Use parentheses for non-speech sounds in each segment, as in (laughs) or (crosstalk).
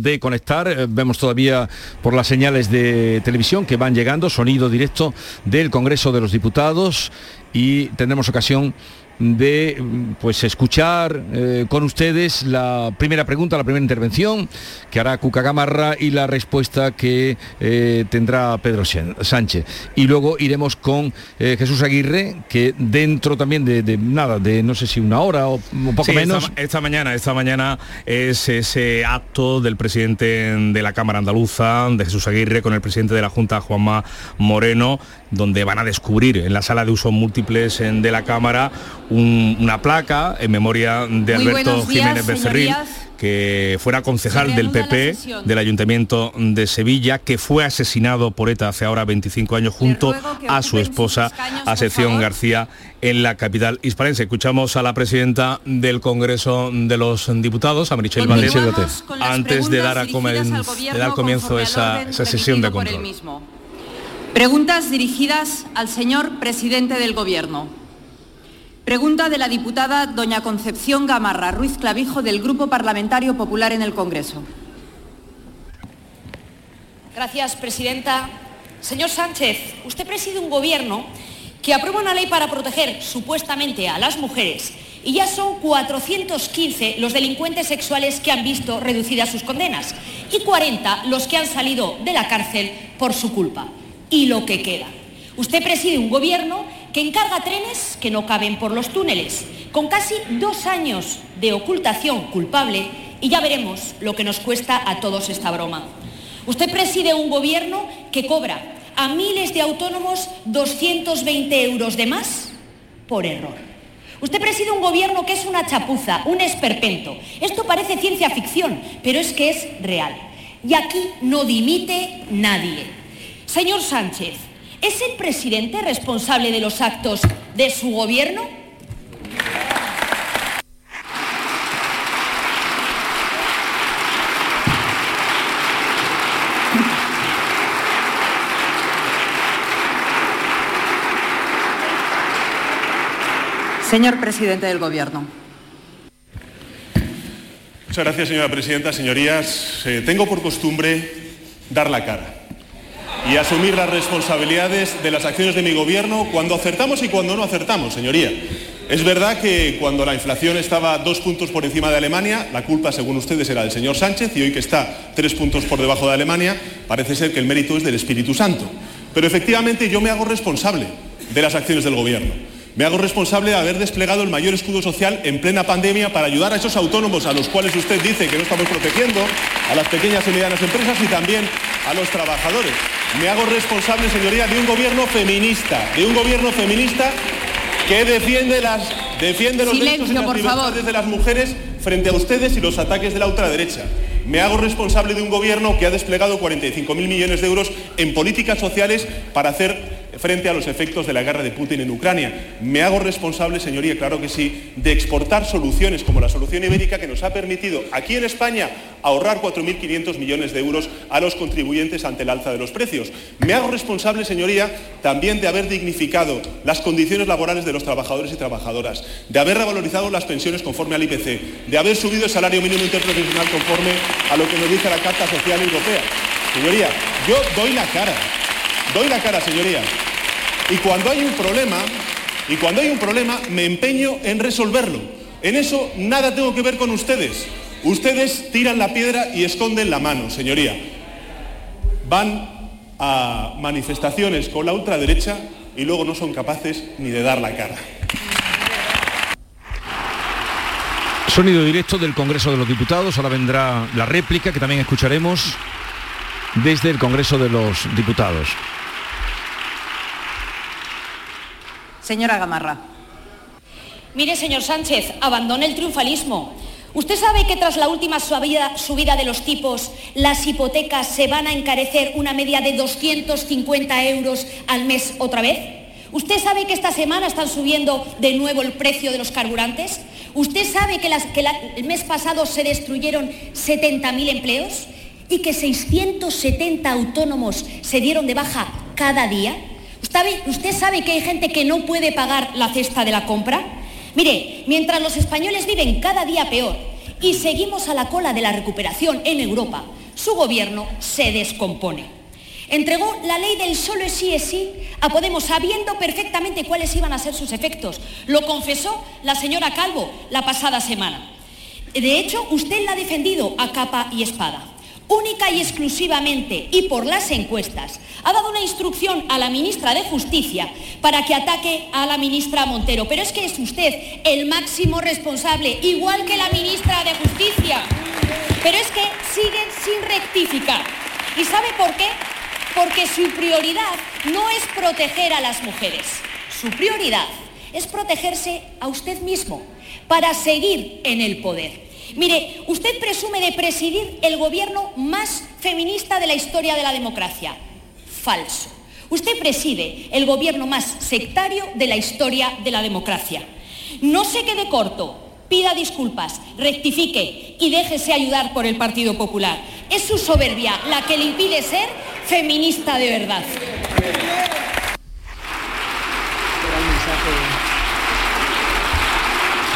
de conectar, eh, vemos todavía por las señales de televisión que van llegando, sonido directo del Congreso de los Diputados y tendremos ocasión de pues escuchar eh, con ustedes la primera pregunta, la primera intervención que hará Cuca Gamarra y la respuesta que eh, tendrá Pedro Sánchez. Y luego iremos con eh, Jesús Aguirre, que dentro también de, nada, de no sé si una hora o un poco menos. Esta, esta, mañana, esta mañana es ese acto del presidente de la Cámara Andaluza, de Jesús Aguirre, con el presidente de la Junta, Juanma Moreno, donde van a descubrir en la sala de usos múltiples de la Cámara una placa en memoria de Alberto Jiménez Becerril que fuera concejal del PP del Ayuntamiento de Sevilla, que fue asesinado por ETA hace ahora 25 años junto a su esposa, Acepción García, en la capital hispalense. Escuchamos a la presidenta del Congreso de los Diputados, a Marichel Valdés, antes de dar, a de dar comienzo a esa, esa sesión de control. Preguntas dirigidas al señor presidente del Gobierno. Pregunta de la diputada doña Concepción Gamarra Ruiz Clavijo del Grupo Parlamentario Popular en el Congreso. Gracias, presidenta. Señor Sánchez, usted preside un gobierno que aprueba una ley para proteger supuestamente a las mujeres y ya son 415 los delincuentes sexuales que han visto reducidas sus condenas y 40 los que han salido de la cárcel por su culpa y lo que queda. Usted preside un gobierno que encarga trenes que no caben por los túneles, con casi dos años de ocultación culpable y ya veremos lo que nos cuesta a todos esta broma. Usted preside un gobierno que cobra a miles de autónomos 220 euros de más por error. Usted preside un gobierno que es una chapuza, un esperpento. Esto parece ciencia ficción, pero es que es real. Y aquí no dimite nadie. Señor Sánchez, ¿es el presidente responsable de los actos de su gobierno? Señor presidente del Gobierno. Muchas gracias, señora presidenta. Señorías, eh, tengo por costumbre dar la cara y asumir las responsabilidades de las acciones de mi gobierno cuando acertamos y cuando no acertamos, señoría. Es verdad que cuando la inflación estaba dos puntos por encima de Alemania, la culpa, según ustedes, era del señor Sánchez y hoy que está tres puntos por debajo de Alemania, parece ser que el mérito es del Espíritu Santo. Pero efectivamente yo me hago responsable de las acciones del gobierno. Me hago responsable de haber desplegado el mayor escudo social en plena pandemia para ayudar a esos autónomos a los cuales usted dice que no estamos protegiendo, a las pequeñas y medianas empresas y también a los trabajadores. Me hago responsable, señoría, de un gobierno feminista, de un gobierno feminista que defiende, las, defiende los derechos y las libertades de las mujeres frente a ustedes y los ataques de la ultraderecha. Me hago responsable de un gobierno que ha desplegado 45.000 millones de euros en políticas sociales para hacer frente a los efectos de la guerra de Putin en Ucrania. Me hago responsable, señoría, claro que sí, de exportar soluciones como la solución ibérica que nos ha permitido aquí en España ahorrar 4.500 millones de euros a los contribuyentes ante el alza de los precios. Me hago responsable, señoría, también de haber dignificado las condiciones laborales de los trabajadores y trabajadoras, de haber revalorizado las pensiones conforme al IPC, de haber subido el salario mínimo interprofesional conforme a lo que nos dice la Carta Social Europea. Señoría, yo doy la cara Doy la cara, señoría. Y cuando hay un problema, y cuando hay un problema, me empeño en resolverlo. En eso nada tengo que ver con ustedes. Ustedes tiran la piedra y esconden la mano, señoría. Van a manifestaciones con la ultraderecha y luego no son capaces ni de dar la cara. Sonido directo del Congreso de los Diputados. Ahora vendrá la réplica que también escucharemos desde el Congreso de los Diputados. Señora Gamarra. Mire, señor Sánchez, abandone el triunfalismo. ¿Usted sabe que tras la última subida, de los tipos, las hipotecas se van a encarecer una media de 250 euros al mes otra vez? ¿Usted sabe que esta semana están subiendo de nuevo el precio de los carburantes? ¿Usted sabe que, el mes pasado se destruyeron 70.000 empleos y que 670 autónomos se dieron de baja cada día? ¿Usted sabe que hay gente que no puede pagar la cesta de la compra? Mire, mientras los españoles viven cada día peor y seguimos a la cola de la recuperación en Europa, su gobierno se descompone. Entregó la ley del solo sí es sí a Podemos sabiendo perfectamente cuáles iban a ser sus efectos. Lo confesó la señora Calvo la pasada semana. De hecho, usted la ha defendido a capa y espada única y exclusivamente y por las encuestas, ha dado una instrucción a la ministra de Justicia para que ataque a la ministra Montero. Pero es que es usted el máximo responsable, igual que la ministra de Justicia. Pero es que siguen sin rectificar. ¿Y sabe por qué? Porque su prioridad no es proteger a las mujeres. Su prioridad es protegerse a usted mismo para seguir en el poder. Mire, usted presume de presidir el gobierno más feminista de la historia de la democracia. Falso. Usted preside el gobierno más sectario de la historia de la democracia. No se quede corto, pida disculpas, rectifique y déjese ayudar por el Partido Popular. Es su soberbia la que le impide ser feminista de verdad.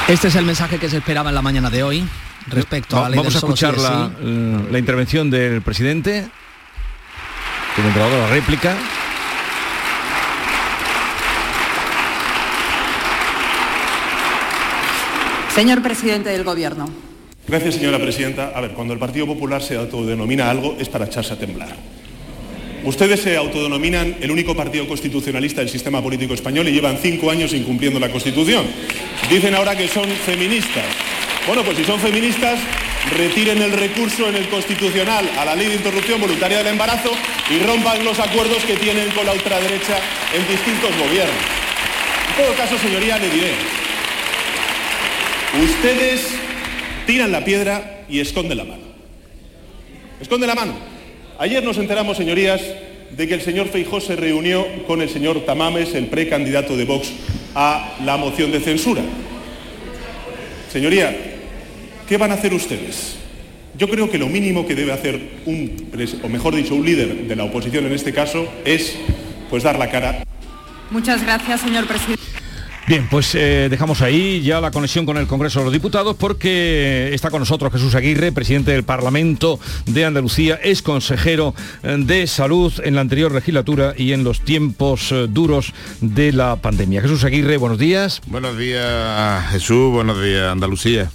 Este es el mensaje que se esperaba en la mañana de hoy respecto a la ley Vamos a escuchar la, la, intervención del presidente, que me dado la réplica. Señor presidente del Gobierno. Gracias, señora presidenta. A ver, cuando el Partido Popular se autodenomina algo es para echarse a temblar. Ustedes se autodenominan el único partido constitucionalista del sistema político español y llevan cinco años incumpliendo la Constitución. Dicen ahora que son feministas. Bueno, pues si son feministas, retiren el recurso en el Constitucional a la ley de interrupción voluntaria del embarazo y rompan los acuerdos que tienen con la ultraderecha en distintos gobiernos. En todo caso, señoría, le diré, ustedes tiran la piedra y esconden la mano. Esconden la mano. Ayer nos enteramos, señorías, de que el señor Feijó se reunió con el señor Tamames, el precandidato de Vox, a la moción de censura. Señoría, ¿qué van a hacer ustedes? Yo creo que lo mínimo que debe hacer un, o mejor dicho, un líder de la oposición en este caso, es pues dar la cara. Muchas gracias, señor presidente. Bien, pues eh, dejamos ahí ya la conexión con el Congreso de los Diputados porque está con nosotros Jesús Aguirre, presidente del Parlamento de Andalucía, es consejero eh, de salud en la anterior legislatura y en los tiempos eh, duros de la pandemia. Jesús Aguirre, buenos días. Buenos días Jesús, buenos días Andalucía.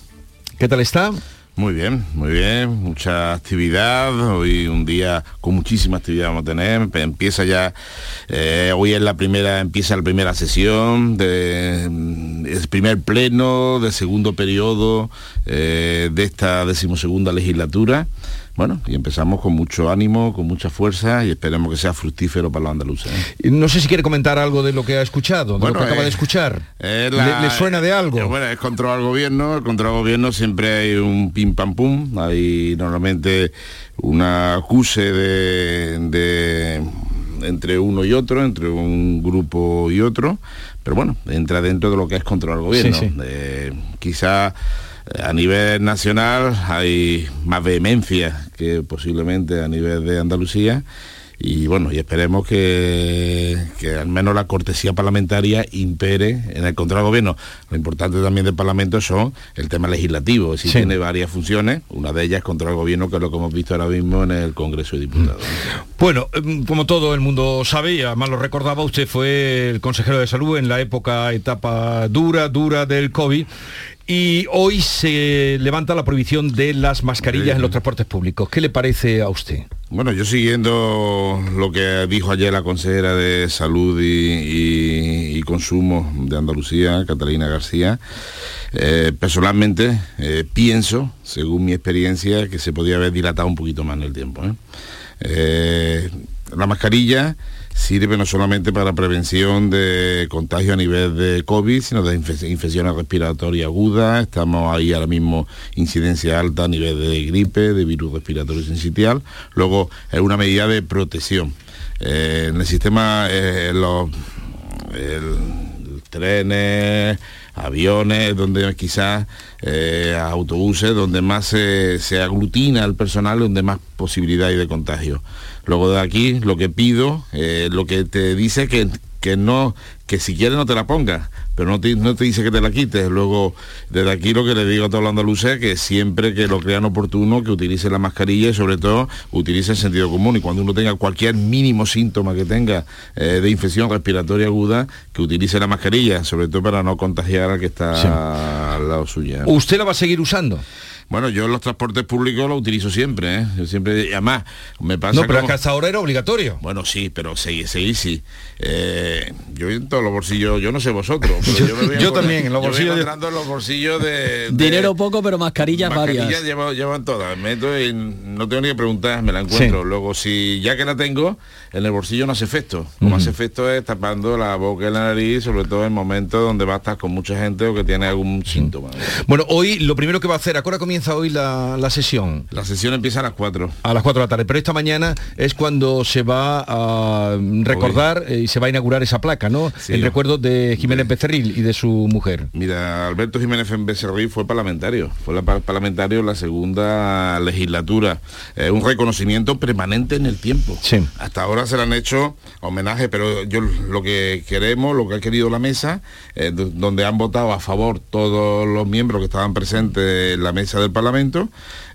¿Qué tal está? Muy bien, muy bien, mucha actividad, hoy un día con muchísima actividad vamos a tener, empieza ya, eh, hoy es la primera, empieza la primera sesión, de, mm, el primer pleno de segundo periodo eh, de esta decimosegunda legislatura bueno, y empezamos con mucho ánimo, con mucha fuerza y esperemos que sea fructífero para los andaluces. ¿eh? No sé si quiere comentar algo de lo que ha escuchado, de lo que acaba de escuchar. ¿Le, suena de algo? bueno, es control al gobierno, el control al gobierno siempre hay un pim pam pum, hay normalmente una acuse de, entre uno y otro, entre un grupo y otro, pero bueno, entra dentro de lo que es control al gobierno. Eh, quizá a nivel nacional hay más vehemencia que posiblemente a nivel de Andalucía y bueno, y esperemos que, que, al menos la cortesía parlamentaria impere en el control del gobierno. Lo importante también del Parlamento son el tema legislativo, si tiene varias funciones, una de ellas es control del gobierno, que es lo que hemos visto ahora mismo en el Congreso de Diputados. Bueno, em, como todo el mundo sabe, y además lo recordaba, usted fue el consejero de salud en la época, etapa dura, dura del COVID y hoy se levanta la prohibición de las mascarillas en los transportes públicos. ¿Qué le parece a usted? Bueno, yo siguiendo lo que dijo ayer la consejera de Salud y, Consumo de Andalucía, Catalina García, eh, personalmente eh, pienso, según mi experiencia, que se podría haber dilatado un poquito más en el tiempo. ¿eh? la mascarilla sirve no solamente para prevención de contagio a nivel de COVID, sino de infecciones respiratorias agudas. Estamos ahí ahora mismo incidencia alta a nivel de gripe, de virus respiratorio sincitial. Luego es una medida de protección. Eh, en el sistema, eh, los trenes, aviones, donde quizás eh, autobuses, donde más se, aglutina el personal, donde más posibilidad hay de contagio. Luego de aquí lo que pido, eh, lo que te dice que que no, que si quieres no te la pongas, pero no te, no te dice que te la quites. Luego, desde aquí lo que le digo a todos los andaluces es que siempre que lo crean oportuno, que utilice la mascarilla y sobre todo utilice el sentido común. Y cuando uno tenga cualquier mínimo síntoma que tenga eh, de infección respiratoria aguda, que utilice la mascarilla, sobre todo para no contagiar al que está al lado suya. ¿Usted la va a seguir usando? Bueno, yo los transportes públicos lo utilizo siempre, ¿eh? Yo siempre, y además, me pasa No, pero como- hasta ahora era obligatorio. Bueno, sí, pero seguí, seguí, sí. Eh, yo en todos los bolsillos, yo no sé vosotros, pero Yo- yo, me voy yo también, en los yo voy bolsillos de- encontrando en los bolsillos de... de- Dinero poco, pero mascarillas, mascarillas varias. llevo, llevan todas, meto y no tengo ni que preguntar, me la encuentro. Sí. Luego, si ya que la tengo, en el bolsillo no hace efecto. Como hace efecto es tapando la boca y la nariz, sobre todo en momentos donde va a estar con mucha gente o que tiene algún síntoma. Bueno, hoy lo primero que va a hacer, ¿a qué hora comienza hoy la, la sesión? La sesión empieza a las 4. A las 4 de la tarde, pero esta mañana es cuando se va a recordar eh, y se va a inaugurar esa placa, ¿no? Sí. en recuerdo de Jiménez Becerril y de su mujer. Mira, Alberto Jiménez Becerril fue parlamentario, fue la par- parlamentario en la segunda legislatura. Eh, un reconocimiento permanente en el tiempo. Sí. Hasta ahora se le han hecho homenaje, pero yo lo que queremos, lo que ha querido la mesa, eh, do- donde han votado a favor todos los miembros que estaban presentes en la mesa del Parlamento,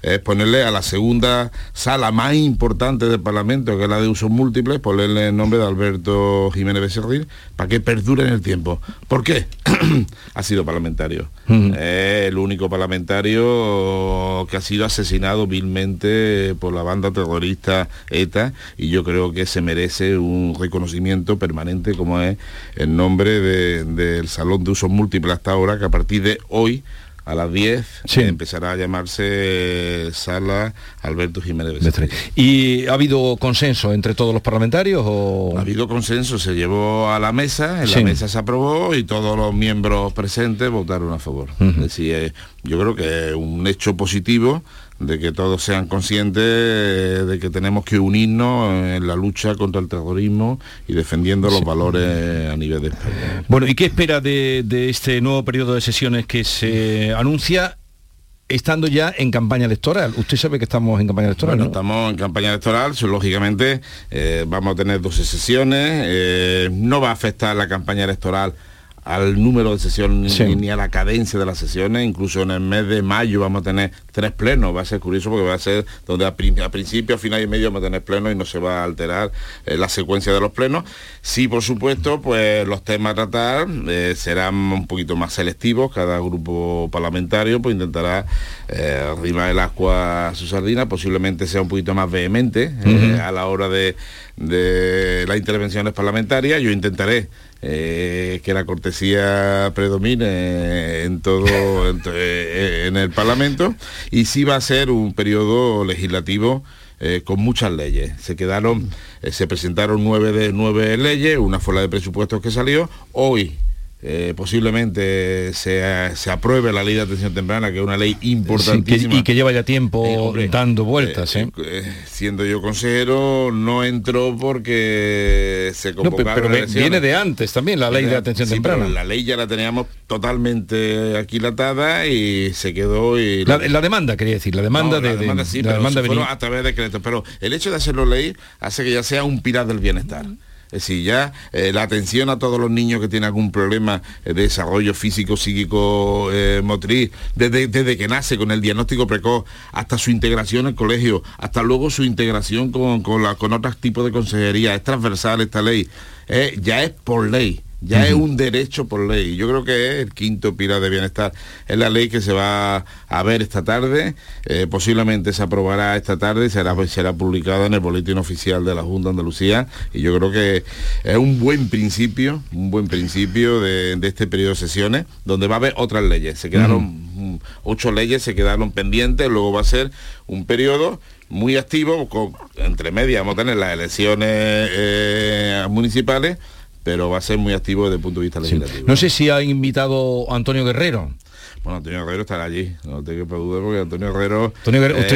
es ponerle a la segunda sala más importante del Parlamento, que es la de usos múltiples, ponerle el nombre de Alberto Jiménez Becerril, para que perdure en el tiempo. ¿Por qué? (clears throat) ha sido parlamentario. Es el único parlamentario que ha sido asesinado vilmente por la banda terrorista ETA y yo creo que se merece un reconocimiento permanente como es el nombre de- del Salón de Usos Múltiples hasta ahora, que a partir de hoy a las 10 Sí. eh, empezará a llamarse Sala Alberto Jiménez Becerril. ¿Y ha habido consenso entre todos los parlamentarios o...? Ha habido consenso, se llevó a la mesa, en Sí. la mesa se aprobó y todos los miembros presentes votaron a favor. Es decir, eh, yo creo que es un hecho positivo de que todos sean conscientes eh, de que tenemos que unirnos en la lucha contra el terrorismo y defendiendo los valores a nivel de España. Bueno, ¿y qué espera de, de este nuevo periodo de sesiones que se anuncia estando ya en campaña electoral? Usted sabe que estamos en campaña electoral, Bueno, ¿no? estamos en campaña electoral, lógicamente eh, vamos a tener 12 sesiones, eh, no va a afectar la campaña electoral al número de sesiones Sí. ni, ni a la cadencia de las sesiones, incluso en el mes de mayo vamos a tener tres plenos, va a ser curioso porque va a ser donde a, a principio, a final y medio vamos a tener plenos y no se va a alterar eh, la secuencia de los plenos. Sí, por supuesto, pues los temas a tratar eh, serán un poquito más selectivos, cada grupo parlamentario pues intentará eh, arrimar el agua a su sardina, posiblemente sea un poquito más vehemente eh, a la hora de, de las intervenciones parlamentarias. Yo intentaré eh, que la cortesía predomine en todo (laughs) en, eh, en el Parlamento y sí va a ser un periodo legislativo eh, con muchas leyes. Se quedaron, eh, se presentaron nueve de nueve leyes, una fue la de presupuestos que salió. Hoy eh, posiblemente se, se apruebe la ley de atención temprana, que es una ley Sí, que- importantísima. y que lleva ya tiempo Eh, hombre, dando vueltas, ¿eh? eh, siendo yo consejero, no entró porque se No, convocaron pero viene de antes también la ley de atención Sí, temprana. pero La ley ya la teníamos totalmente aquilatada y se quedó y La, la demanda, quería decir, la demanda no, de, la de- demanda sí, la demanda venía- a través de decretos. Pero el hecho de hacerlo ley hace que ya sea un pilar del bienestar. Es decir, ya eh, la atención a todos los niños que tienen algún problema de desarrollo físico, psíquico, eh, motriz, desde, desde que nace con el diagnóstico precoz hasta su integración en el colegio, hasta luego su integración con, con, con otros tipos de consejería. Es transversal esta ley. Eh, ya es por ley. Ya es un derecho por ley. Yo creo que es el quinto pilar de bienestar. Es la ley que se va a ver esta tarde. eh, posiblemente se aprobará esta tarde y será, será publicada en el boletín oficial de la Junta de Andalucía. Y yo creo que es un buen principio, un buen principio de, de este periodo de sesiones, donde va a haber otras leyes. Se quedaron ocho leyes, se quedaron pendientes. Luego va a ser un periodo muy activo, con- entre medias vamos a tener las elecciones eh, municipales, pero va a ser muy activo desde el punto de vista Sí. legislativo. No sé si ha invitado a Antonio Guerrero. Bueno, Antonio Guerrero estará allí, no tengo que duda porque Antonio Guerrero... Antonio Guerrero, eh,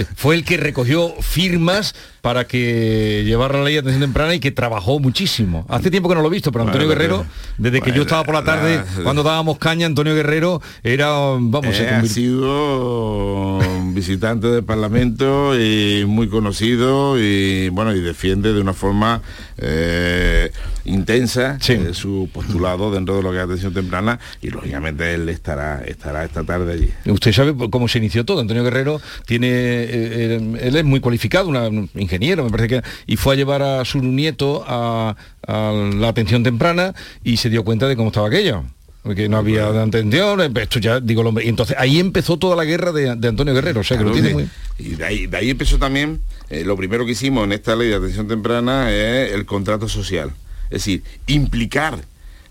eh, fue el que recogió firmas para que llevara la ley de atención temprana y que trabajó muchísimo. Hace tiempo que no lo he visto, pero Antonio Bueno, Guerrero, desde que yo estaba por la tarde, la- cuando dábamos caña, Antonio Guerrero era, vamos, se Eh, ha convirtió- sido visitante del Parlamento y muy conocido y bueno y defiende de una forma eh, intensa Sí. eh, su postulado dentro de lo que es atención temprana y lógicamente él estará estará esta tarde allí. Usted sabe cómo se inició todo. Antonio Guerrero tiene, eh, él es muy cualificado, una- un ingeniero, me parece que, y fue a llevar a su nieto a, a la atención temprana y se dio cuenta de cómo estaba aquello. Porque no había atención, esto ya digo, lo- y entonces ahí empezó toda la guerra de, de Antonio Guerrero, o sea que lo tiene muy... Y de ahí, de ahí empezó también, eh, lo primero que hicimos en esta ley de atención temprana es el contrato social. Es decir, implicar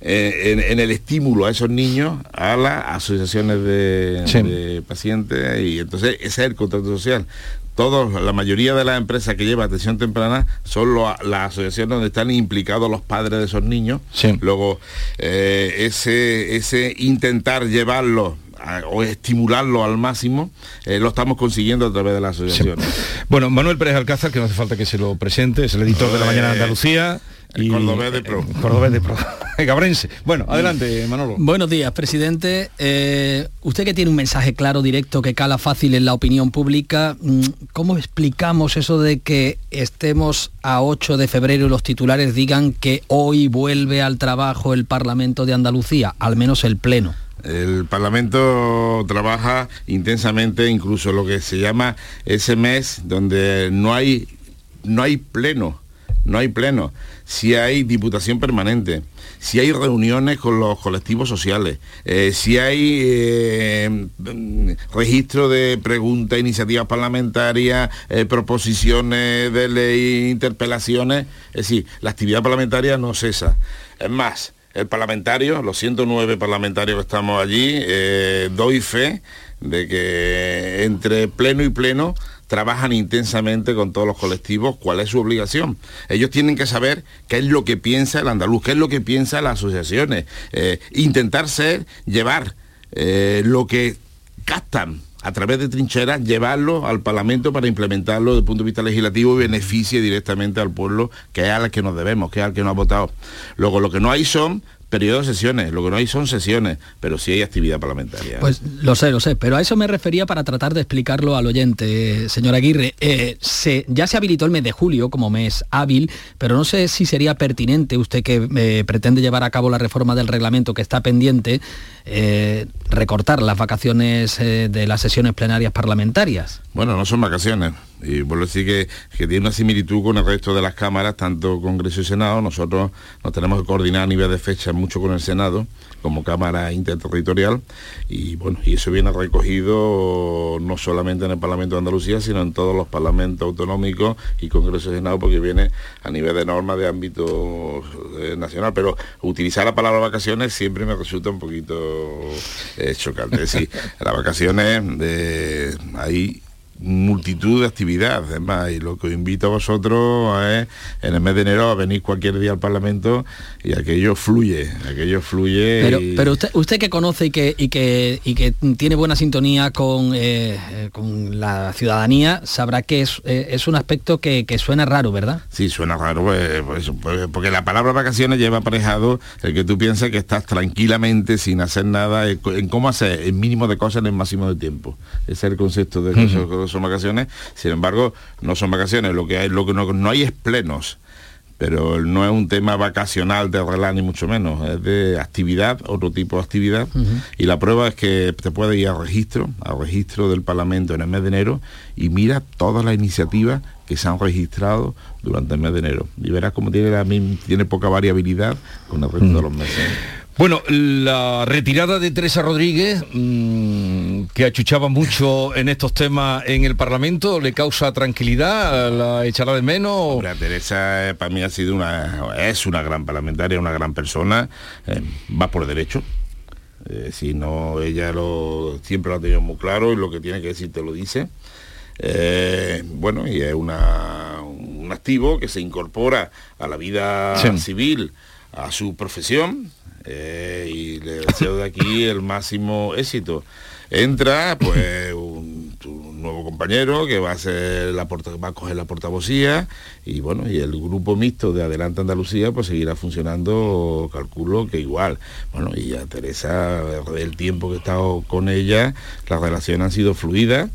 eh, en, en el estímulo a esos niños a las asociaciones de, Sí. de pacientes y entonces ese es el contrato social. Todos, la mayoría de las empresas que llevan atención temprana son lo- las asociaciones donde están implicados los padres de esos niños. Sí. Luego, eh, ese, ese intentar llevarlo a- o estimularlo al máximo, eh, lo estamos consiguiendo a través de las Sí. asociaciones. Bueno, Manuel Pérez Alcázar, que no hace falta que se lo presente, es el editor de La Mañana de Andalucía. El cordobés de pro. eh, cordobés de pro. Gabrense. Bueno, adelante, Manolo. Buenos días, presidente. Eh, usted que tiene un mensaje claro, directo, que cala fácil en la opinión pública, mm, ¿cómo explicamos eso de que estemos a 8 de febrero y los titulares digan que hoy vuelve al trabajo el Parlamento de Andalucía, al menos el Pleno? El Parlamento trabaja intensamente, incluso lo que se llama ese mes donde no hay, no hay pleno, no hay pleno, si hay diputación permanente, si hay reuniones con los colectivos sociales, eh, si hay eh, mm, registro de preguntas, iniciativas parlamentarias, eh, proposiciones de ley, interpelaciones, es decir, la actividad parlamentaria no cesa. Es más, el parlamentario, los 109 parlamentarios que estamos allí, doy fe de que entre pleno y pleno trabajan intensamente con todos los colectivos, cuál es su obligación. Ellos tienen que saber qué es lo que piensa el andaluz, qué es lo que piensa las asociaciones, eh, intentar ser, llevar eh, lo que captan a través de trincheras, llevarlo al Parlamento para implementarlo desde el punto de vista legislativo y beneficie directamente al pueblo, que es al que nos debemos, que es al que nos ha votado. Luego, lo que no hay son periodos de sesiones, lo que no hay son sesiones, pero sí hay actividad parlamentaria. Pues lo sé, lo sé, pero a eso me refería para tratar de explicarlo al oyente, eh, señor Aguirre. Eh, se- ya se habilitó el mes de julio como mes hábil, pero no sé si sería pertinente, usted que eh, pretende llevar a cabo la reforma del reglamento que está pendiente, eh, recortar las vacaciones de las sesiones plenarias parlamentarias. Bueno, no son vacaciones. Y vuelvo a decir que, que tiene una similitud con el resto de las cámaras, tanto Congreso y Senado. Nosotros nos tenemos que coordinar a nivel de fecha mucho con el Senado, como Cámara Interterritorial. Y bueno, y eso viene recogido no solamente en el Parlamento de Andalucía, sino en todos los parlamentos autonómicos y Congreso y Senado, porque viene a nivel de normas de ámbito eh, nacional. Pero utilizar la palabra vacaciones siempre me resulta un poquito eh, chocante. Es decir, (laughs) las vacaciones de ahí multitud de actividades, además, y lo que os invito a vosotros es en el mes de enero a venir cualquier día al Parlamento y aquello fluye, aquello fluye. Pero, y- pero usted, usted que conoce y que, y que, y que tiene buena sintonía con, eh, eh, con la ciudadanía, sabrá que es, eh, es un aspecto que, que suena raro, ¿verdad? Sí, suena raro, pues, pues, pues, porque la palabra vacaciones lleva aparejado el que tú piensas que estás tranquilamente sin hacer nada, en, cómo hacer el mínimo de cosas en el máximo de tiempo. Ese es el concepto de eso- que son vacaciones. Sin embargo, no son vacaciones, lo que hay, lo que no, no hay es plenos. Pero no es un tema vacacional de relax ni mucho menos, es de actividad, otro tipo de actividad. Y la prueba es que te puedes ir al registro, al registro del Parlamento en el mes de enero y mira todas las iniciativas que se han registrado durante el mes de enero. Y verás cómo tiene, la, tiene poca variabilidad con el resto de los meses. Bueno, la retirada de Teresa Rodríguez, mm, que achuchaba mucho en estos temas en el Parlamento, ¿le causa tranquilidad? ¿La echará de menos? Hombre, Teresa eh, para mí ha sido una, es una gran parlamentaria, una gran persona, eh, va por derecho. Eh, si no, ella lo, siempre lo ha tenido muy claro y lo que tiene que decir te lo dice. Eh, bueno, y es una- un activo que se incorpora a la vida Sí. civil, a su profesión. Eh, y le deseo de aquí el máximo éxito. Entra, pues, un, nuevo compañero que va a ser la va a coger la portavocía y bueno, y el grupo mixto de Adelante Andalucía pues seguirá funcionando, calculo que igual. Bueno, y a Teresa, el tiempo que he estado con ella, las relaciones han sido fluidas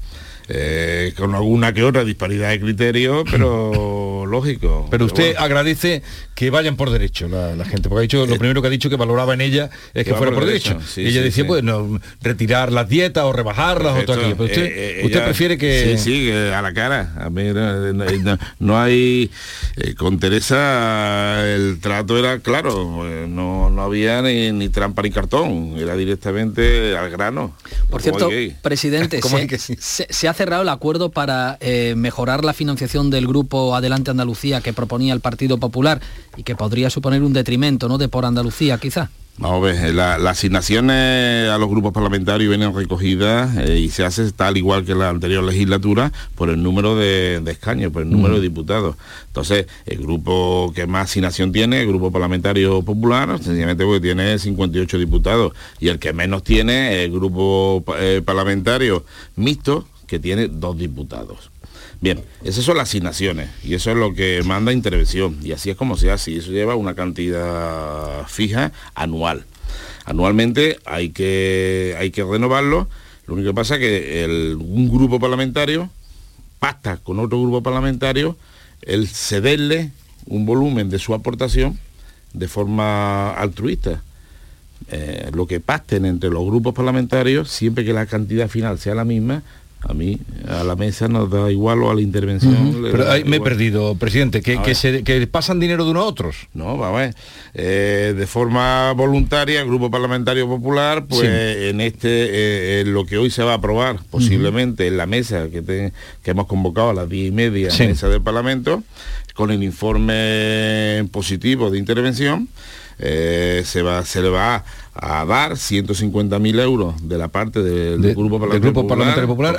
eh, con alguna que otra disparidad de criterio, pero (laughs) lógico. Pero usted agradece que vayan por derecho la, gente, porque ha dicho, lo eh, primero que ha dicho que valoraba en ella es que, fuera por, derecho. ella decía, pues, no, retirar las dietas o rebajarlas o todo aquello. Pero usted, eh, usted prefiere que... Sí, sí, a la cara. A mí no, hay... con Teresa el trato era claro, no, no había ni, trampa ni cartón, era directamente al grano. Por cierto, presidente, (laughs) se, se, ha cerrado el acuerdo para eh, mejorar la financiación del grupo Adelante Andalucía que proponía el Partido Popular y que podría suponer un detrimento ¿no? de por Andalucía quizá. Vamos a ver, eh, las asignaciones a los grupos parlamentarios vienen recogidas eh, y se hace tal igual que la anterior legislatura por el número de, escaños, por el número de diputados. Entonces, el grupo que más asignación tiene, el Grupo Parlamentario Popular, sencillamente porque tiene 58 diputados, y el que menos tiene, el Grupo Parlamentario Mixto, que tiene dos diputados. Bien, esas son las asignaciones y eso es lo que manda intervención y así es como se hace y eso lleva una cantidad fija anual. Anualmente hay que, hay que renovarlo, lo único que pasa es que un grupo parlamentario pacta con otro grupo parlamentario el cederle un volumen de su aportación de forma altruista. Eh, lo que pacten entre los grupos parlamentarios, siempre que la cantidad final sea la misma, a mí a la mesa nos da igual o a la intervención. Pero me he perdido, presidente, que, se, que, pasan dinero de unos a otros. No, vamos a ver. Eh, de forma voluntaria, el Grupo Parlamentario Popular, pues en este, eh, lo que hoy se va a aprobar, posiblemente en la mesa que, que hemos convocado a las diez y media, mesa del Parlamento, con el informe positivo de intervención, eh, se, va, se le va a dar 150.000 euros de la parte del, Grupo Parlamentario Popular,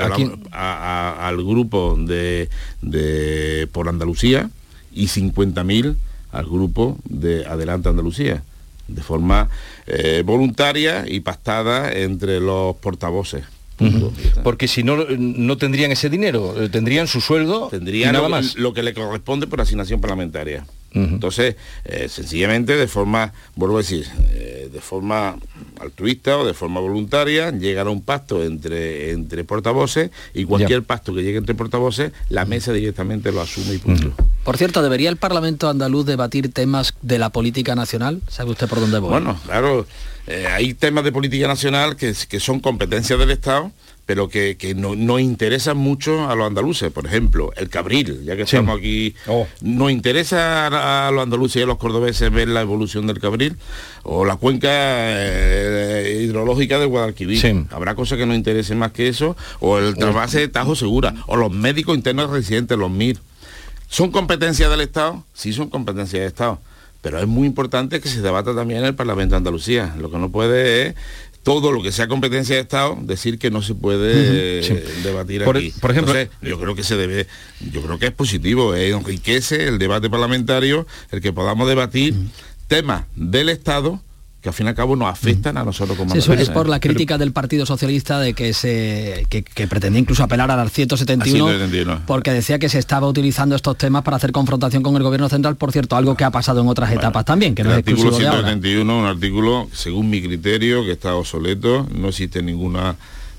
al grupo de, de, por Andalucía y 50.000 al grupo de Adelante Andalucía de forma eh, voluntaria y pactada entre los portavoces. Porque si no, no tendrían ese dinero, eh, tendrían su sueldo tendrían nada más. Lo que le corresponde por asignación parlamentaria. Entonces, eh, sencillamente, de forma, vuelvo a decir, eh, de forma altruista o de forma voluntaria, llegar a un pacto entre, entre portavoces y cualquier pacto que llegue entre portavoces, la mesa directamente lo asume y punto. Por cierto, ¿debería el Parlamento andaluz debatir temas de la política nacional? ¿Sabe usted por dónde voy? Bueno, claro, eh, hay temas de política nacional que, que son competencias del Estado pero que, no, no, interesan mucho a los andaluces. Por ejemplo, el cabril, ya que estamos aquí, oh. ¿nos interesa a, los andaluces y a los cordobeses ver la evolución del cabril? O la cuenca eh, hidrológica de Guadalquivir. Habrá cosas que nos interesen más que eso, o el trasvase de Tajo Segura, o los médicos internos residentes, los MIR. ¿Son competencias del Estado? Sí, son competencias del Estado pero es muy importante que se debata también en el Parlamento de Andalucía. Lo que no puede es todo lo que sea competencia de Estado, decir que no se puede debatir aquí. Por ejemplo, yo creo que se debe, yo creo que es positivo, eh, enriquece el debate parlamentario, el que podamos debatir temas del Estado que al fin y al cabo nos afectan a nosotros como sí, Eso es por la crítica del Partido Socialista de que se que, pretendía incluso apelar al 171, porque decía que se estaba utilizando estos temas para hacer confrontación con el gobierno central, por cierto, algo que ha pasado en otras etapas también, que no el artículo 171, un artículo, según mi criterio, que está obsoleto, no existe ningún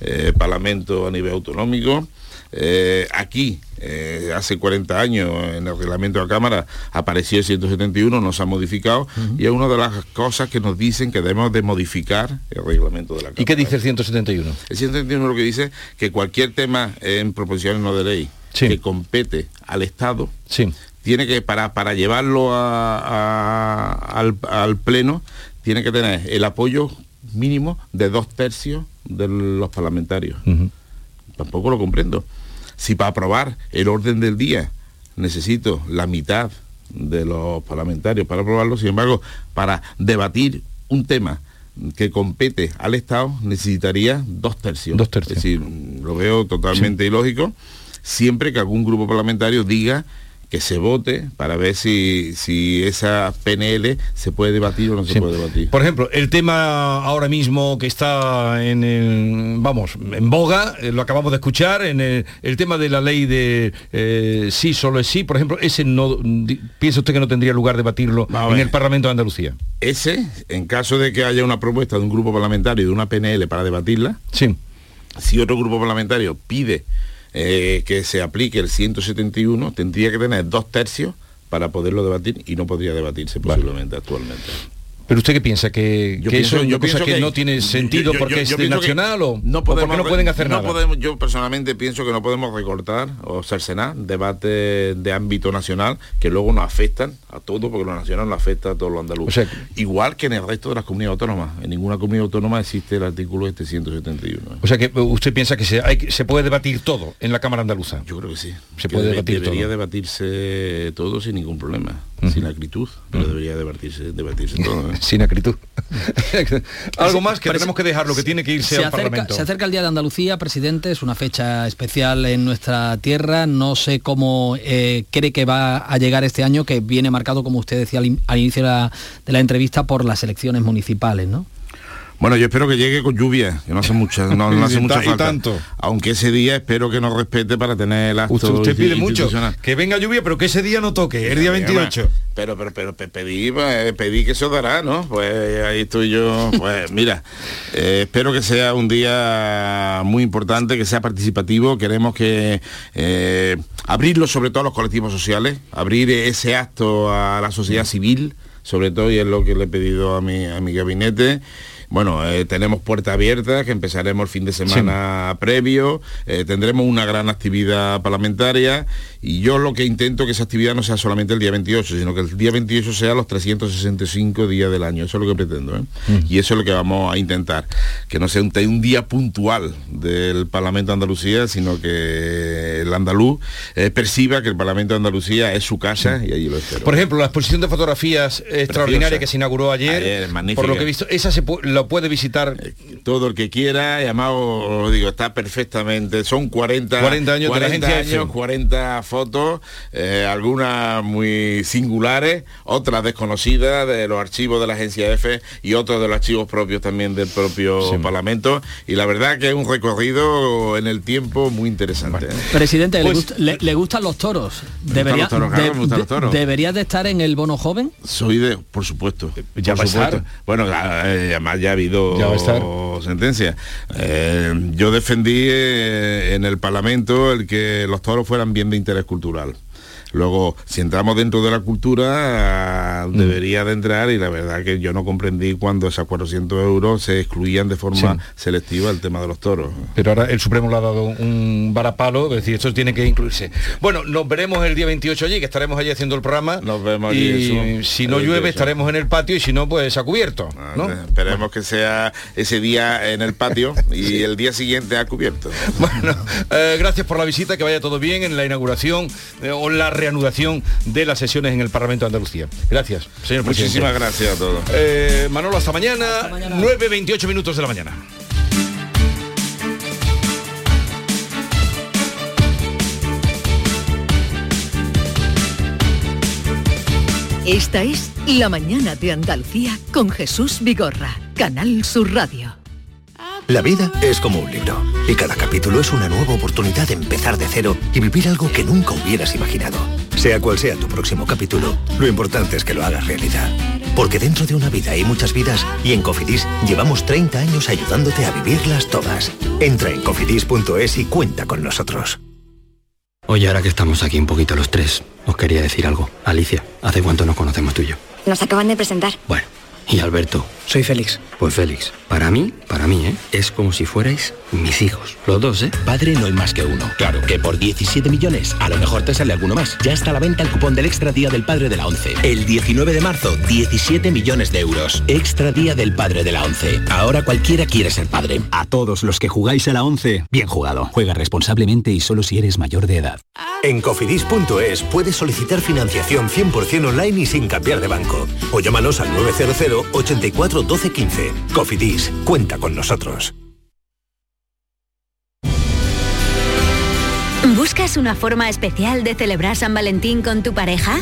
eh, parlamento a nivel autonómico eh, aquí, eh, hace 40 años, en el reglamento de la Cámara, apareció el 171, nos ha modificado, y es una de las cosas que nos dicen que debemos de modificar el reglamento de la Cámara. ¿Y qué dice el 171? El 171 lo que dice que cualquier tema en proposiciones no de ley que compete al Estado, tiene que, para, para llevarlo al, Pleno, tiene que tener el apoyo mínimo de dos tercios de los parlamentarios. Tampoco lo comprendo. Si para aprobar el orden del día necesito la mitad de los parlamentarios para aprobarlo, sin embargo, para debatir un tema que compete al Estado necesitaría dos tercios. Dos tercios. Es decir, lo veo totalmente ilógico, siempre que algún grupo parlamentario diga que se vote para ver si, si esa PNL se puede debatir o no se puede debatir. Por ejemplo, el tema ahora mismo que está en el, vamos, en boga, eh, lo acabamos de escuchar, en el, tema de la ley de eh, sí, solo es sí, por ejemplo, ese no, ¿piensa usted que no tendría lugar debatirlo en el Parlamento de Andalucía? Ese, en caso de que haya una propuesta de un grupo parlamentario y de una PNL para debatirla, sí. si otro grupo parlamentario pide eh, que se aplique el 171 tendría que tener dos tercios para poderlo debatir y no podría debatirse posiblemente actualmente. ¿Pero usted qué piensa? ¿Que, yo eso yo cosa que, no tiene sentido porque es nacional o, no podemos, no pueden hacer nada? Podemos, yo personalmente pienso que no podemos recortar o cercenar debates de ámbito nacional que luego nos afectan a todos porque lo nacional nos afecta a todos los andaluces. Igual que en el resto de las comunidades autónomas. En ninguna comunidad autónoma existe el artículo este 171. O sea que usted piensa que se, hay, se puede debatir todo en la Cámara Andaluza. Yo creo que sí. Se puede debatir debería debatirse todo sin ningún problema sin acritud, pero debería debatirse, debatirse todo. ¿eh? (laughs) sin acritud. (laughs) Algo más que tenemos que dejar, lo que tiene que irse se al Parlamento. Se acerca el Día de Andalucía, presidente, es una fecha especial en nuestra tierra. No sé cómo eh, cree que va a llegar este año, que viene marcado, como usted decía al, inicio de la, de la entrevista, por las elecciones municipales, ¿no? Bueno, yo espero que llegue con lluvia, que no hace mucha, no, (laughs) hace mucha falta. tanto. Aunque ese día espero que nos respete para tener el acto Usted, pide mucho, que venga lluvia, pero que ese día no toque, el día 28. Pero, pero, pero, pedí, pues, pedí que eso dará, ¿no? Pues ahí estoy yo. Pues (laughs) mira, eh, espero que sea un día muy importante, que sea participativo. Queremos que eh, abrirlo sobre todo a los colectivos sociales, abrir ese acto a la sociedad civil, sobre todo, y es lo que le he pedido a mi, a mi gabinete. Bueno, eh, tenemos puerta abierta, que empezaremos el fin de semana previo, eh, tendremos una gran actividad parlamentaria y yo lo que intento que esa actividad no sea solamente el día 28, sino que el día 28 sea los 365 días del año, eso es lo que pretendo. ¿eh? Mm. Y eso es lo que vamos a intentar, que no sea un, día puntual del Parlamento de Andalucía, sino que el andaluz perciba que el Parlamento de Andalucía es su casa y allí lo espero. Por ejemplo, la exposición de fotografías extraordinaria que se inauguró ayer, por lo que he visto, esa se lo puede visitar eh, todo el que quiera, llamado, digo, está perfectamente, son 40, 40 años 40 40 fotos, eh, algunas muy singulares, otras desconocidas de los archivos de la agencia F y otros de los archivos propios también del propio Parlamento. Y la verdad que es un recorrido en el tiempo muy interesante. ¿eh? Presidente, pues, ¿le, gustan los toros? ¿Debería, de, ¿Debería de estar en el bono joven? Soy de, por supuesto. Ya por supuesto. Bueno, además ya ha habido sentencia. Eh, yo defendí eh, en el Parlamento el que los toros fueran bien de interés cultural. Luego, si entramos dentro de la cultura, mm. debería de entrar y la verdad que yo no comprendí cuando esos 400 euros se excluían de forma selectiva el tema de los toros. Pero ahora el Supremo le ha dado un varapalo, es decir, esto tiene que incluirse. Bueno, nos veremos el día 28 allí, que estaremos allí haciendo el programa. Nos vemos allí. Y si no llueve estaremos en el patio y si no, pues a cubierto. ¿no? Esperemos que sea ese día en el patio (laughs) y el día siguiente a cubierto. Bueno, eh, gracias por la visita, que vaya todo bien en la inauguración eh, o la reanudación de las sesiones en el Parlamento de Andalucía. Gracias, señor presidente. Muchísimas gracias a todos. Eh, Manolo, hasta mañana, hasta mañana. 9.28 minutos de la mañana. Esta es La Mañana de Andalucía con Jesús Vigorra, Canal Sur Radio. La vida es como un libro y cada capítulo es una nueva oportunidad de empezar de cero y vivir algo que nunca hubieras imaginado. Sea cual sea tu próximo capítulo, lo importante es que lo hagas realidad. Porque dentro de una vida hay muchas vidas y en Cofidis llevamos 30 años ayudándote a vivirlas todas. Entra en cofidis.es y cuenta con nosotros. Oye, ahora que estamos aquí un poquito los tres, os quería decir algo. Alicia, ¿hace cuánto nos conocemos tú y yo? Nos acaban de presentar. Bueno, ¿y Alberto? Soy Félix. Pues Félix, para mí, para mí, ¿eh? Es como si fuerais mis hijos. Los dos, ¿eh? Padre no hay más que uno. Claro que por 17 millones, a lo mejor te sale alguno más. Ya está a la venta el cupón del Extra Día del Padre de la ONCE. El 19 de marzo, 17 millones de euros. Extra Día del Padre de la ONCE. Ahora cualquiera quiere ser padre. A todos los que jugáis a la ONCE, bien jugado. Juega responsablemente y solo si eres mayor de edad. En cofidis.es puedes solicitar financiación 100% online y sin cambiar de banco. O llámanos al 900 84 12 15. Cofidis, cuenta con nosotros. Busca ¿Buscas una forma especial de celebrar San Valentín con tu pareja?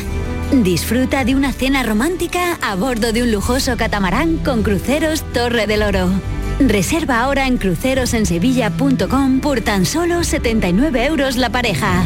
Disfruta de una cena romántica a bordo de un lujoso catamarán con cruceros Torre del Oro. Reserva ahora en crucerosensevilla.com por tan solo 79 euros la pareja.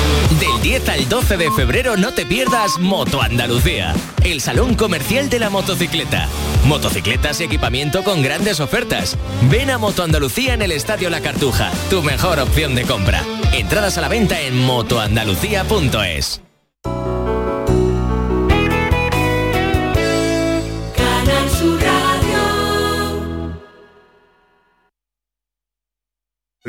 Del 10 al 12 de febrero no te pierdas Moto Andalucía, el salón comercial de la motocicleta. Motocicletas y equipamiento con grandes ofertas. Ven a Moto Andalucía en el Estadio La Cartuja, tu mejor opción de compra. Entradas a la venta en motoandalucía.es.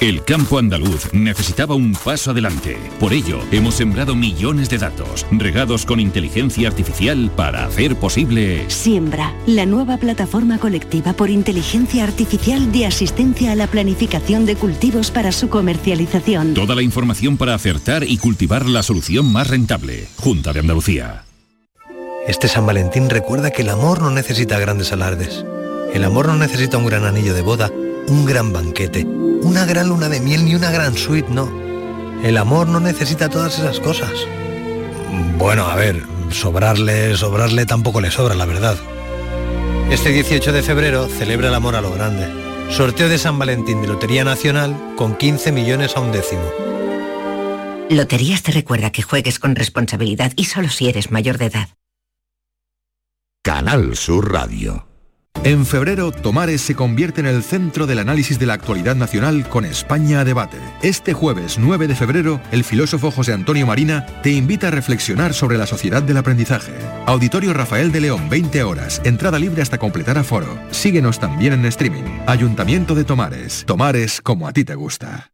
El campo andaluz necesitaba un paso adelante. Por ello, hemos sembrado millones de datos, regados con inteligencia artificial para hacer posible... Siembra, la nueva plataforma colectiva por inteligencia artificial de asistencia a la planificación de cultivos para su comercialización. Toda la información para acertar y cultivar la solución más rentable. Junta de Andalucía. Este San Valentín recuerda que el amor no necesita grandes alardes. El amor no necesita un gran anillo de boda, un gran banquete, una gran luna de miel ni una gran suite, no. El amor no necesita todas esas cosas. Bueno, a ver, sobrarle, sobrarle tampoco le sobra, la verdad. Este 18 de febrero celebra el amor a lo grande. Sorteo de San Valentín de Lotería Nacional con 15 millones a un décimo. Loterías te recuerda que juegues con responsabilidad y solo si eres mayor de edad. Canal Sur Radio. En febrero, Tomares se convierte en el centro del análisis de la actualidad nacional con España a debate. Este jueves 9 de febrero, el filósofo José Antonio Marina te invita a reflexionar sobre la sociedad del aprendizaje. Auditorio Rafael de León, 20 horas, entrada libre hasta completar aforo. Síguenos también en streaming. Ayuntamiento de Tomares. Tomares como a ti te gusta.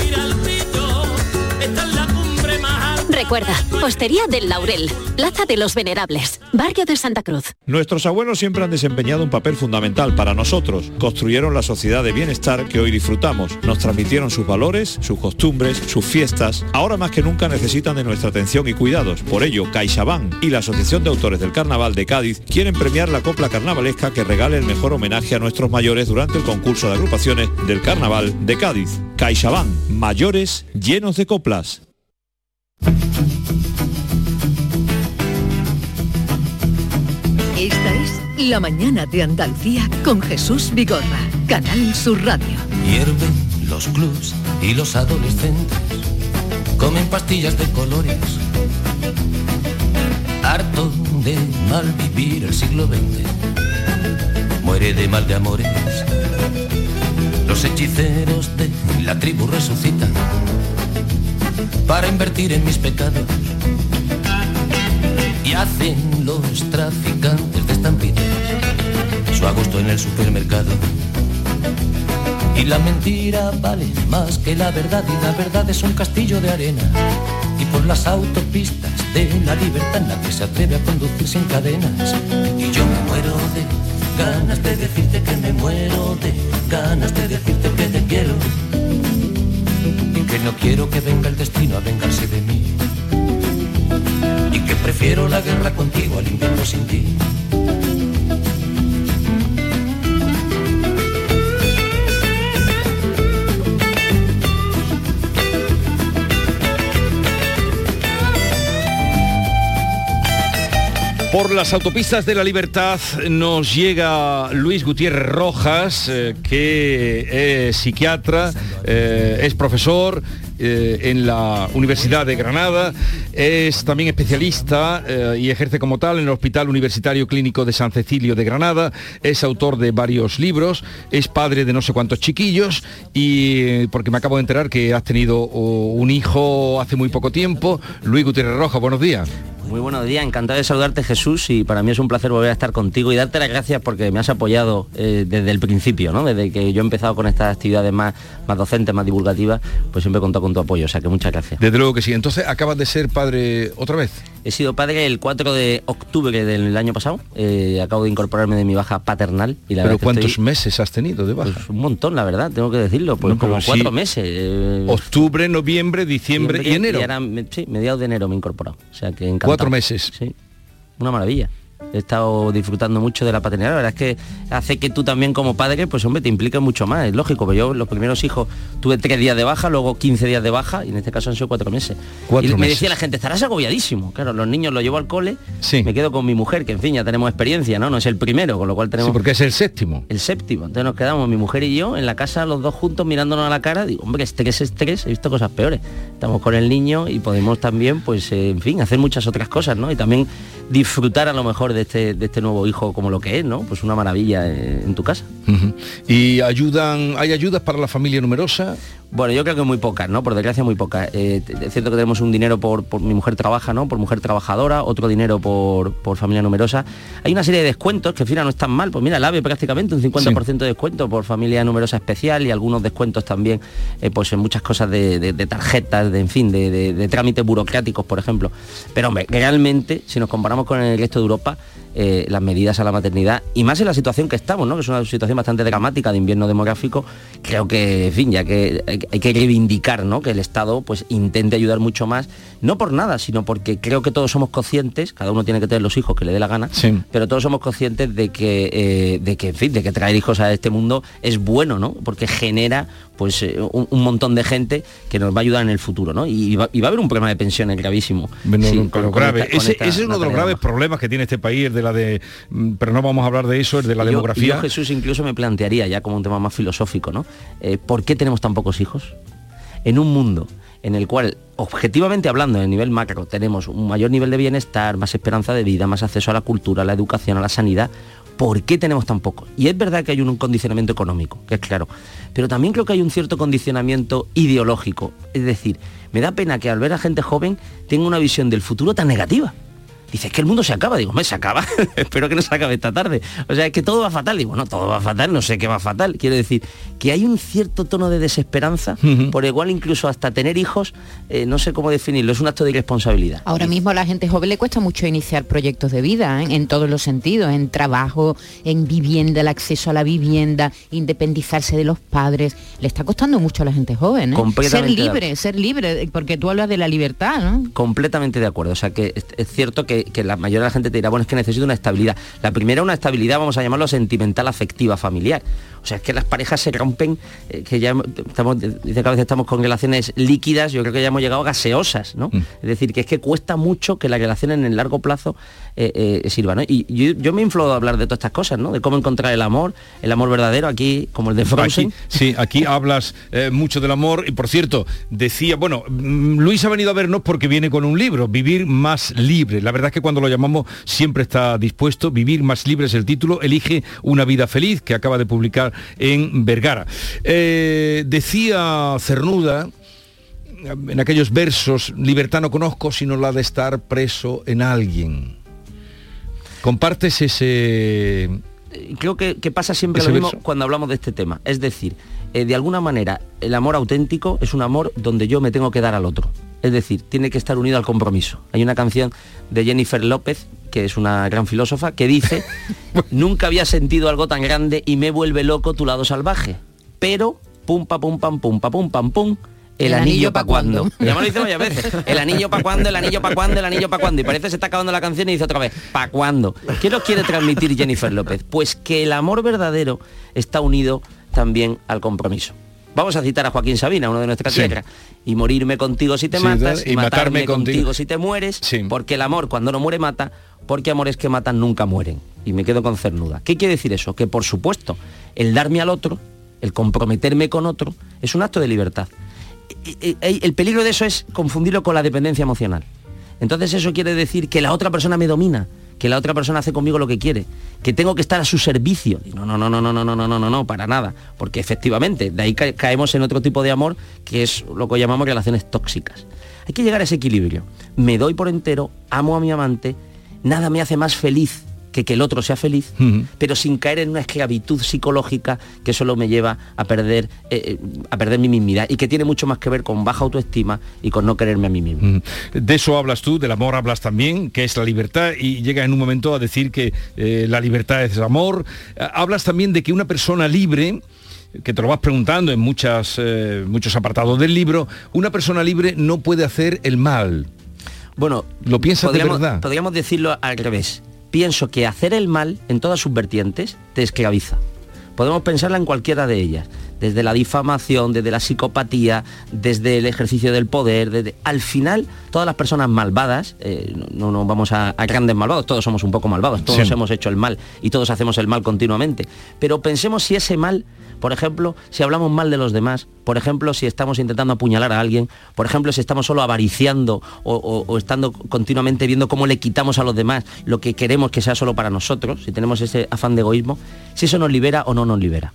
Recuerda, del Laurel, Plaza de los Venerables, Barrio de Santa Cruz. Nuestros abuelos siempre han desempeñado un papel fundamental para nosotros. Construyeron la sociedad de bienestar que hoy disfrutamos. Nos transmitieron sus valores, sus costumbres, sus fiestas. Ahora más que nunca necesitan de nuestra atención y cuidados. Por ello, CaixaBank y la Asociación de Autores del Carnaval de Cádiz quieren premiar la copla carnavalesca que regale el mejor homenaje a nuestros mayores durante el concurso de agrupaciones del Carnaval de Cádiz. CaixaBank, mayores llenos de coplas. Esta es La Mañana de Andalucía con Jesús Vigorra, Canal Sur Radio. Hierven los clubs y los adolescentes comen pastillas de colores. Harto de mal vivir el siglo XX, muere de mal de amores. Los hechiceros de la tribu resucitan para invertir en mis pecados. Y hacen los traficantes de estampillas su a gusto en el supermercado. Y la mentira vale más que la verdad y la verdad es un castillo de arena. Y por las autopistas de la libertad nadie se atreve a conducir sin cadenas. Y yo me muero de ganas de decirte que me muero de ganas de decirte que te quiero. Que no quiero que venga el destino a vengarse de mí. Y que prefiero la guerra contigo al invierno sin ti. Por las autopistas de la libertad nos llega Luis Gutiérrez Rojas, eh, que es psiquiatra, eh, es profesor eh, en la Universidad de Granada, es también especialista eh, y ejerce como tal en el Hospital Universitario Clínico de San Cecilio de Granada, es autor de varios libros, es padre de no sé cuántos chiquillos y eh, porque me acabo de enterar que has tenido oh, un hijo hace muy poco tiempo, Luis Gutiérrez Rojas, buenos días. Muy buenos días, encantado de saludarte Jesús y para mí es un placer volver a estar contigo y darte las gracias porque me has apoyado eh, desde el principio, ¿no? Desde que yo he empezado con estas actividades más, más docentes, más divulgativas, pues siempre he contado con tu apoyo, o sea que muchas gracias. Desde luego que sí. Entonces, ¿acabas de ser padre otra vez? He sido padre el 4 de octubre del año pasado, eh, acabo de incorporarme de mi baja paternal. Y la ¿Pero cuántos estoy- meses has tenido de baja? Pues un montón, la verdad, tengo que decirlo, pues No, como cuatro meses. eh, Octubre, noviembre, diciembre y enero. ahora, me- sí, mediados de enero me he incorporado. O sea que encantado. Cuatro meses. Sí, una maravilla. He estado disfrutando mucho de la paternidad. La verdad es que hace que tú también como padre, pues hombre, te impliques mucho más. Es lógico, pero yo los primeros hijos tuve tres días de baja, luego 15 días de baja y en este caso han sido cuatro meses. Cuatro y me meses. decía la gente, estarás agobiadísimo. Claro, los niños los llevo al cole, me quedo con mi mujer, que en fin, ya tenemos experiencia, ¿no? No es el primero, con lo cual tenemos... Sí, porque es el séptimo. El séptimo. Entonces nos quedamos mi mujer y yo en la casa los dos juntos mirándonos a la cara. Digo, hombre, estrés, estrés, he visto cosas peores. Estamos con el niño y podemos también, pues, eh, en fin, hacer muchas otras cosas, ¿no? Y también disfrutar a lo mejor de este, de este nuevo hijo como lo que es, ¿no? Pues una maravilla en tu casa. ¿Y ayudan, hay ayudas para la familia numerosa? Bueno, yo creo que muy pocas, ¿no? Por desgracia muy pocas. Eh, es cierto que tenemos un dinero por, por mi mujer trabaja, ¿no? Por mujer trabajadora, otro dinero por, por familia numerosa. Hay una serie de descuentos que, fíjate, no están mal. Pues mira, el AVE prácticamente un 50% de descuento por familia numerosa especial y algunos descuentos también, eh, pues en muchas cosas de, de- de tarjetas, de en fin, de, de- de trámites burocráticos, por ejemplo. Pero hombre, realmente, si nos comparamos con el resto de Europa, eh, las medidas a la maternidad y más en la situación que estamos, ¿no? que es una situación bastante dramática de invierno demográfico, creo que, en fin, ya que hay, que reivindicar ¿no? que el Estado pues intente ayudar mucho más, no por nada, sino porque creo que todos somos conscientes, cada uno tiene que tener los hijos que le dé la gana, pero todos somos conscientes de que, eh, de que, en fin, de que traer hijos a este mundo es bueno, ¿no? Porque genera pues eh, un, un montón de gente que nos va a ayudar en el futuro, ¿no? Y va, y va a haber un problema de pensiones gravísimo. Sí, lo con grave. esta- ese, esta ese es uno de los graves problemas que tiene este país, el de la de. mm, Pero no vamos a hablar de eso, el de la yo- demografía. Yo, Jesús, incluso me plantearía ya como un tema más filosófico, ¿no? Eh, ¿Por qué tenemos tan pocos hijos? En un mundo en el cual, objetivamente hablando, en el nivel macro, tenemos un mayor nivel de bienestar, más esperanza de vida, más acceso a la cultura, a la educación, a la sanidad, ¿por qué tenemos tan pocos? Y es verdad que hay un condicionamiento económico, que es claro, pero también creo que hay un cierto condicionamiento ideológico. Es decir, me da pena que al ver a gente joven tenga una visión del futuro tan negativa. Dice, es que el mundo se acaba. Digo, me se acaba. (laughs) Espero que no se acabe esta tarde. O sea, es que todo va fatal. Digo, no, todo va fatal, no sé qué va fatal. Quiero decir, que hay un cierto tono de desesperanza, por igual incluso hasta tener hijos, eh, no sé cómo definirlo, es un acto de irresponsabilidad. Ahora mismo a la gente joven le cuesta mucho iniciar proyectos de vida, ¿eh? en todos los sentidos, en trabajo, en vivienda, el acceso a la vivienda, independizarse de los padres. Le está costando mucho a la gente joven. ¿eh? Ser libre, ser libre, porque tú hablas de la libertad, ¿no? Completamente de acuerdo. O sea que es cierto que, que la mayoría de la gente te dirá, bueno, es que necesito una estabilidad. La primera, una estabilidad, vamos a llamarlo sentimental, afectiva, familiar. O sea, es que las parejas se rompen, eh, que ya estamos, dice que a veces estamos con relaciones líquidas, yo creo que ya hemos llegado a gaseosas, ¿no? Es decir, que es que cuesta mucho que la relación en el largo plazo eh, eh, sirva, ¿no? Y yo, yo me inflo a hablar de todas estas cosas, ¿no? De cómo encontrar el amor, el amor verdadero, aquí, como el de Frozen. Aquí, sí, aquí hablas eh, mucho del amor y por cierto, decía, bueno, mm, Luis ha venido a vernos porque viene con un libro, Vivir más libre. La verdad es que cuando lo llamamos siempre está dispuesto, Vivir más libre es el título, elige una vida feliz que acaba de publicar en Vergara. Eh, decía Cernuda, en aquellos versos, libertad no conozco sino la de estar preso en alguien. ¿Compartes ese... creo que, que pasa siempre ¿Ese lo mismo verso? cuando hablamos de este tema. Es decir, eh, de alguna manera, el amor auténtico es un amor donde yo me tengo que dar al otro. Es decir, tiene que estar unido al compromiso. Hay una canción de Jennifer López, que es una gran filósofa, que dice, (laughs) nunca había sentido algo tan grande y me vuelve loco tu lado salvaje. Pero, pum, pa, pum, pam, pum, pa, pum, pam, pum, el, anillo, pa' cuando. Ya me lo dice varias veces. El anillo pa' cuando, el anillo pa' cuando, el anillo pa' cuando. Y parece que se está acabando la canción y dice otra vez, ¿pa' cuando? ¿Qué nos quiere transmitir Jennifer López? Pues que el amor verdadero está unido también al compromiso. Vamos a citar a Joaquín Sabina, uno de nuestras Sí. tierras. Y morirme contigo si te Sí, matas, y y matarme matarme contigo. contigo. si te mueres, porque el amor cuando no muere mata, porque amores que matan nunca mueren. Y me quedo con cernuda. ¿Qué quiere decir eso? Que por supuesto, el darme al otro, el comprometerme con otro, es un acto de libertad. El peligro de eso es confundirlo con la dependencia emocional. Entonces eso quiere decir que la otra persona me domina, que la otra persona hace conmigo lo que quiere, que tengo que estar a su servicio. No, no, no, no, no, no, no, no, no, no, no, para nada. Porque efectivamente, de ahí ca- caemos en otro tipo de amor, que es lo que llamamos relaciones tóxicas. Hay que llegar a ese equilibrio. Me doy por entero, amo a mi amante, nada me hace más feliz que que el otro sea feliz, pero sin caer en una esclavitud psicológica que solo me lleva a perder, eh, eh, a perder mi mismidad y que tiene mucho más que ver con baja autoestima y con no quererme a mí mismo. De eso hablas tú, del amor hablas también, que es la libertad, y llega en un momento a decir que eh, la libertad es amor. Eh, Hablas también de que una persona libre, que te lo vas preguntando en muchas, eh, muchos apartados del libro, una persona libre no puede hacer el mal. Bueno, ¿lo piensas de verdad? podríamos decirlo al revés. Pienso que hacer el mal en todas sus vertientes te esclaviza. Podemos pensarla en cualquiera de ellas, desde la difamación, desde la psicopatía, desde el ejercicio del poder, desde... al final todas las personas malvadas, eh, no, no nos vamos a, a grandes malvados, todos somos un poco malvados, todos Sí. hemos hecho el mal y todos hacemos el mal continuamente, pero pensemos si ese mal, por ejemplo, si hablamos mal de los demás, por ejemplo, si estamos intentando apuñalar a alguien, por ejemplo, si estamos solo avariciando o, o- o estando continuamente viendo cómo le quitamos a los demás lo que queremos que sea solo para nosotros, si tenemos ese afán de egoísmo, si eso nos libera o no nos libera.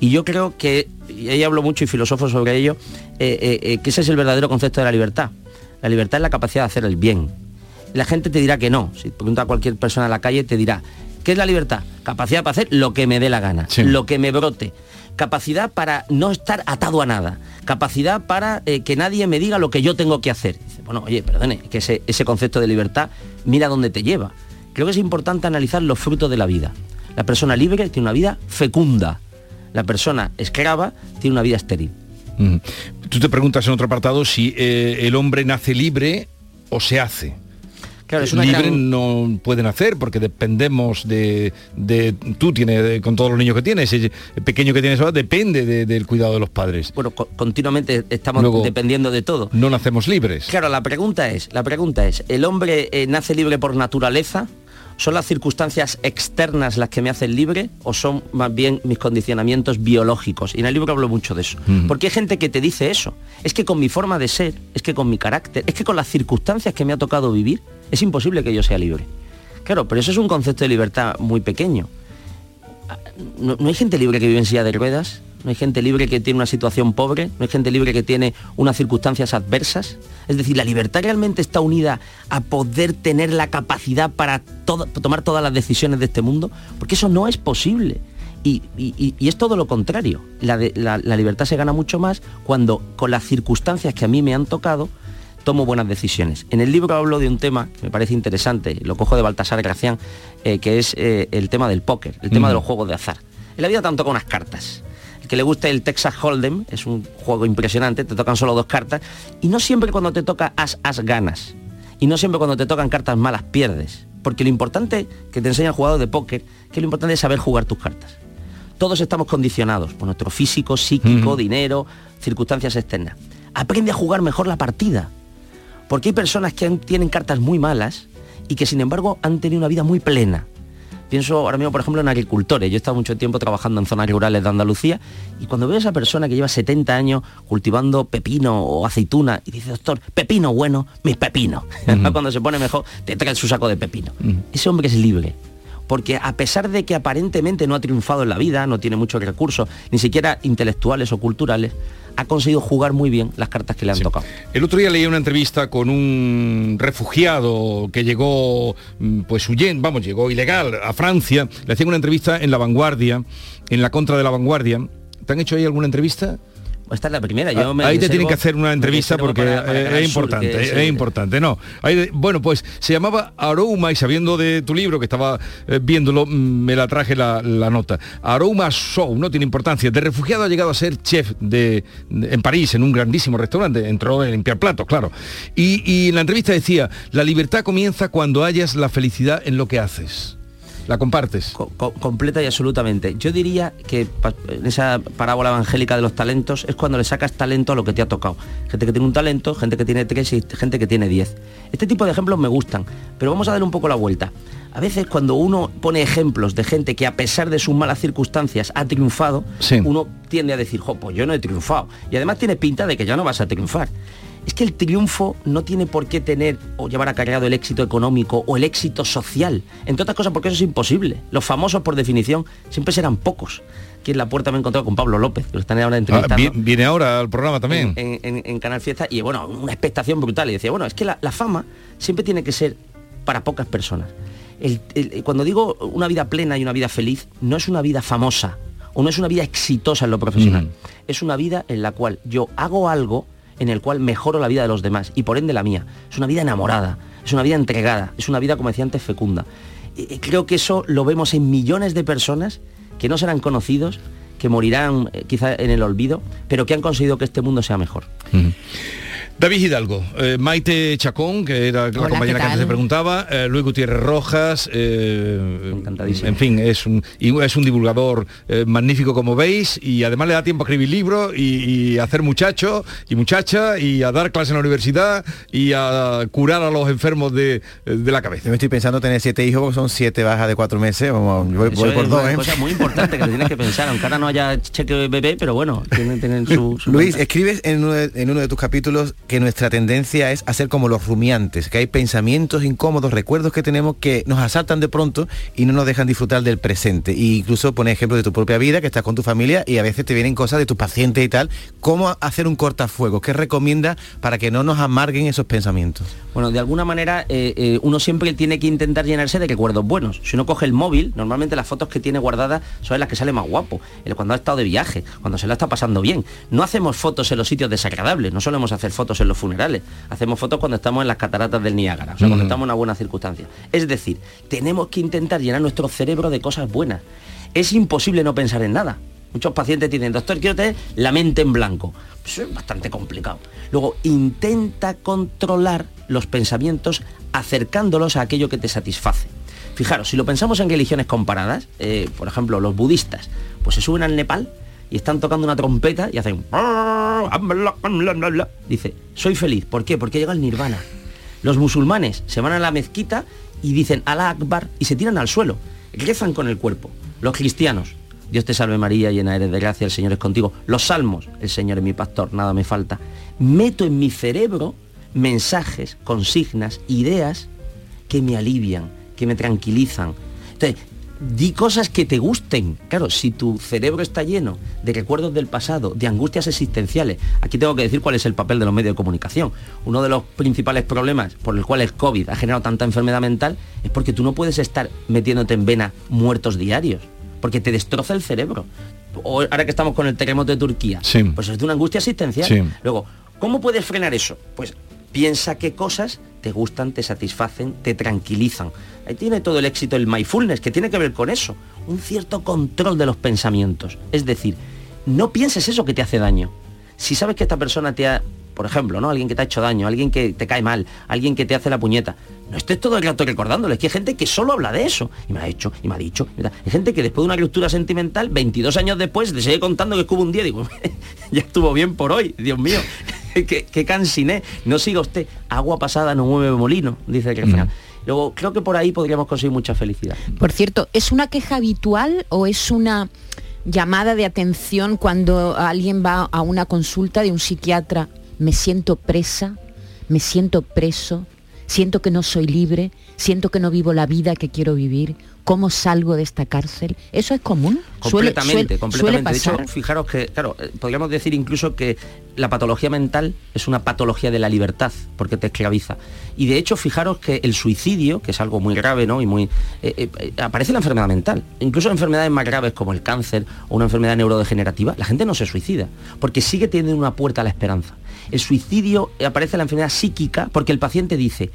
Y yo creo que, y ahí hablo mucho y filosofo sobre ello, eh, eh, eh, que ese es el verdadero concepto de la libertad. La libertad es la capacidad de hacer el bien. La gente te dirá que no. Si pregunta a cualquier persona en la calle, te dirá, ¿qué es la libertad? Capacidad para hacer lo que me dé la gana, lo que me brote. Capacidad para no estar atado a nada. Capacidad para eh, que nadie me diga lo que yo tengo que hacer. Dice, bueno, oye, perdone, que ese, ese concepto de libertad, mira dónde te lleva. Creo que es importante analizar los frutos de la vida. La persona libre tiene una vida fecunda. La persona esclava tiene una vida estéril. Tú te preguntas en otro apartado si eh, el hombre nace libre o se hace. Claro, es una libre gran- no pueden hacer porque dependemos de, de- tú tienes de- con todos los niños que tienes ese pequeño que tienes ahora depende de- del cuidado de los padres bueno continuamente estamos Luego, dependiendo de todo no nacemos libres Claro, la pregunta es, la pregunta es, ¿el hombre eh, nace libre por naturaleza? ¿Son las circunstancias externas las que me hacen libre o son más bien mis condicionamientos biológicos? Y en el libro hablo mucho de eso. Porque hay gente que te dice eso. Es que con mi forma de ser, es que con mi carácter, es que con las circunstancias que me ha tocado vivir, es imposible que yo sea libre. Claro, pero eso es un concepto de libertad muy pequeño. ¿No, hay gente libre que vive en silla de ruedas? ¿No hay gente libre que tiene una situación pobre? ¿No hay gente libre que tiene unas circunstancias adversas? Es decir, la libertad realmente está unida a poder tener la capacidad para tomar todas las decisiones de este mundo, porque eso no es posible. Y, es todo lo contrario. La libertad se gana mucho más cuando con las circunstancias que a mí me han tocado, tomo buenas decisiones. En el libro hablo de un tema que me parece interesante, lo cojo de Baltasar Gracián, eh, que es eh, el tema del póker, el tema de los juegos de azar. En la vida te han tocado unas cartas. El que le guste el Texas Hold'em es un juego impresionante, te tocan solo dos cartas y no siempre cuando te toca as, as ganas. Y no siempre cuando te tocan cartas malas pierdes. Porque lo importante que te enseña el jugador de póker, que lo importante es saber jugar tus cartas. Todos estamos condicionados por nuestro físico, psíquico, dinero, circunstancias externas. Aprende a jugar mejor la partida. Porque hay personas que han- tienen cartas muy malas y que sin embargo han tenido una vida muy plena. Pienso ahora mismo, por ejemplo, en agricultores. Yo he estado mucho tiempo trabajando en zonas rurales de Andalucía y cuando veo a esa persona que lleva 70 años cultivando pepino o aceituna y dice, doctor, pepino bueno, mis pepinos. (laughs) (laughs) cuando se pone mejor, te trae su saco de pepino. Ese hombre es libre. Porque a pesar de que aparentemente no ha triunfado en la vida, no tiene muchos recursos, ni siquiera intelectuales o culturales, ha conseguido jugar muy bien las cartas que le han tocado. El otro día leí una entrevista con un refugiado que llegó, mm, pues huyendo, vamos, llegó ilegal a Francia. Le hacían una entrevista en La Vanguardia, en la contra de La Vanguardia, ¿Te han hecho ahí alguna entrevista? Esta es la primera. Yo Ah, me ahí te tienen que hacer una entrevista porque para- para Canal es importante, es, es- importante. No, bueno, pues se llamaba Aroma y sabiendo de tu libro que estaba eh, viéndolo, mm, me la traje la, la nota. Aroma Show, no tiene importancia. De refugiado ha llegado a ser chef de, de- en París, en un grandísimo restaurante. Entró a limpiar platos, claro. Y, y en la entrevista decía, la libertad comienza cuando hayas la felicidad en lo que haces. ¿La compartes? Co- completa y absolutamente. Yo diría que en esa parábola evangélica de los talentos es cuando le sacas talento a lo que te ha tocado. Gente que tiene un talento, gente que tiene tres y gente que tiene diez. Este tipo de ejemplos me gustan, pero vamos a dar un poco la vuelta. A veces cuando uno pone ejemplos de gente que a pesar de sus malas circunstancias ha triunfado, uno tiende a decir, jo, pues yo no he triunfado. Y además tiene pinta de que ya no vas a triunfar. Es que el triunfo no tiene por qué tener o llevar acarreado el éxito económico o el éxito social. Entre otras cosas porque eso es imposible. Los famosos, por definición, siempre serán pocos. Aquí en la puerta me he encontrado con Pablo López, que lo están ahora Ah, entrevistando. vi- viene ahora al programa también. en, en- en Canal Fiesta y bueno, una expectación brutal. Y decía, bueno, es que la, la fama siempre tiene que ser para pocas personas. El- el- cuando digo una vida plena y una vida feliz, no es una vida famosa o no es una vida exitosa en lo profesional. Es una vida en la cual yo hago algo en el cual mejoro la vida de los demás y por ende la mía. Es una vida enamorada, es una vida entregada, es una vida, como decía antes, fecunda. Y- creo que eso lo vemos en millones de personas que no serán conocidos, que morirán eh, quizá en el olvido, pero que han conseguido que este mundo sea mejor. David Hidalgo, eh, Maite Chacón, que era la compañera ¿qué que antes te preguntaba, eh, Luis Gutiérrez Rojas, eh, en fin, es un, es un divulgador eh, magnífico como veis y además le da tiempo a escribir libros y, y a hacer muchacho y muchacha y a dar clases en la universidad y a curar a los enfermos de, de la cabeza. Yo me estoy pensando tener siete hijos, son siete bajas de cuatro meses, vamos, yo voy, voy es por dos, una ¿eh? cosa muy importante que lo tienes que pensar, aunque ahora no haya cheque bebé, pero bueno, tienen, tienen su, su Luis, cuenta. escribes en uno, de, en uno de tus capítulos que nuestra tendencia es hacer como los rumiantes, que hay pensamientos incómodos, recuerdos que tenemos que nos asaltan de pronto y no nos dejan disfrutar del presente. E incluso pone ejemplos de tu propia vida, que estás con tu familia y a veces te vienen cosas de tus pacientes y tal. ¿Cómo hacer un cortafuegos? ¿Qué recomienda para que no nos amarguen esos pensamientos? Bueno, de alguna manera eh, eh, uno siempre tiene que intentar llenarse de recuerdos buenos. Si uno coge el móvil, normalmente las fotos que tiene guardadas son las que sale más guapo. Cuando ha estado de viaje, cuando se lo está pasando bien. No hacemos fotos en los sitios desagradables, no solemos hacer fotos en los funerales. Hacemos fotos cuando estamos en las cataratas del Niágara, o sea, cuando Mm. estamos en una buena circunstancia. Es decir, tenemos que intentar llenar nuestro cerebro de cosas buenas. Es imposible no pensar en nada. Muchos pacientes dicen, doctor, quiero tener la mente en blanco. Pues es bastante complicado. Luego, intenta controlar los pensamientos acercándolos a aquello que te satisface. Fijaros, si lo pensamos en religiones comparadas, eh, por ejemplo, los budistas, pues se suben al Nepal y están tocando una trompeta y hacen... Dice, soy feliz. ¿Por qué? Porque llega el nirvana. Los musulmanes se van a la mezquita y dicen Alá Akbar y se tiran al suelo. Rezan con el cuerpo. Los cristianos, Dios te salve María, llena eres de gracia, el Señor es contigo. Los salmos, el Señor es mi pastor, nada me falta. Meto en mi cerebro mensajes, consignas, ideas que me alivian, que me tranquilizan. Di cosas que te gusten. Claro, si tu cerebro está lleno de recuerdos del pasado, de angustias existenciales, aquí tengo que decir cuál es el papel de los medios de comunicación. Uno de los principales problemas por el cual el COVID ha generado tanta enfermedad mental es porque tú no puedes estar metiéndote en vena muertos diarios, porque te destroza el cerebro. O ahora que estamos con el terremoto de Turquía, Sí. pues es de una angustia existencial. Sí. Luego, ¿cómo puedes frenar eso? Pues piensa qué cosas te gustan, te satisfacen, te tranquilizan. Ahí tiene todo el éxito el mindfulness, que tiene que ver con eso, un cierto control de los pensamientos. Es decir, no pienses eso que te hace daño. Si sabes que esta persona te ha, por ejemplo, ¿no? Alguien que te ha hecho daño, alguien que te cae mal, alguien que te hace la puñeta, no estés todo el rato recordándole, es que hay gente que solo habla de eso. Y me ha hecho, y me ha dicho. y. Hay gente que después de una ruptura sentimental, 22 años después, te sigue contando que hubo un día, digo, (laughs) ya estuvo bien por hoy, Dios mío. (laughs) qué, qué cansiné. No siga usted. Agua pasada no mueve molino, dice el refrán. Luego, creo que por ahí podríamos conseguir mucha felicidad. Por cierto, ¿es una queja habitual o es una llamada de atención cuando alguien va a una consulta de un psiquiatra? Me siento presa, me siento preso, siento que no soy libre, siento que no vivo la vida que quiero vivir. ¿cómo salgo de esta cárcel? ¿Eso es común? Completamente, completamente. de hecho, fijaros que, claro, eh, podríamos decir incluso que la patología mental es una patología de la libertad, porque te esclaviza. Y de hecho, fijaros que el suicidio, que es algo muy grave, ¿no? Y muy. Eh, eh, aparece la enfermedad mental. Incluso enfermedades más graves como el cáncer o una enfermedad neurodegenerativa, la gente no se suicida, porque sigue teniendo una puerta a la esperanza. El suicidio aparece la enfermedad psíquica porque el paciente dice,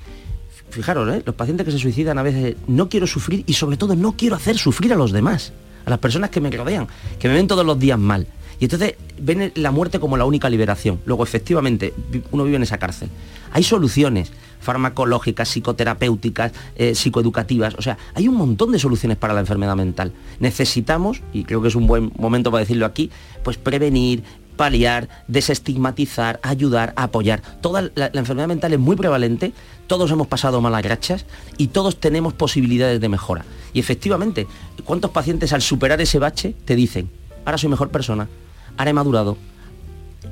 fijaros, los pacientes que se suicidan a veces no quiero sufrir y sobre todo no quiero hacer sufrir a los demás a las personas que me rodean, que me ven todos los días mal. Y entonces ven la muerte como la única liberación. Luego, efectivamente, uno vive en esa cárcel. Hay soluciones farmacológicas, psicoterapéuticas, eh, psicoeducativas. O sea, hay un montón de soluciones para la enfermedad mental. Necesitamos, y creo que es un buen momento para decirlo aquí, pues prevenir, paliar, desestigmatizar, ayudar, apoyar. Toda la, enfermedad mental es muy prevalente, todos hemos pasado malas rachas y todos tenemos posibilidades de mejora. Y efectivamente, ¿cuántos pacientes al superar ese bache te dicen, ahora soy mejor persona, ahora he madurado?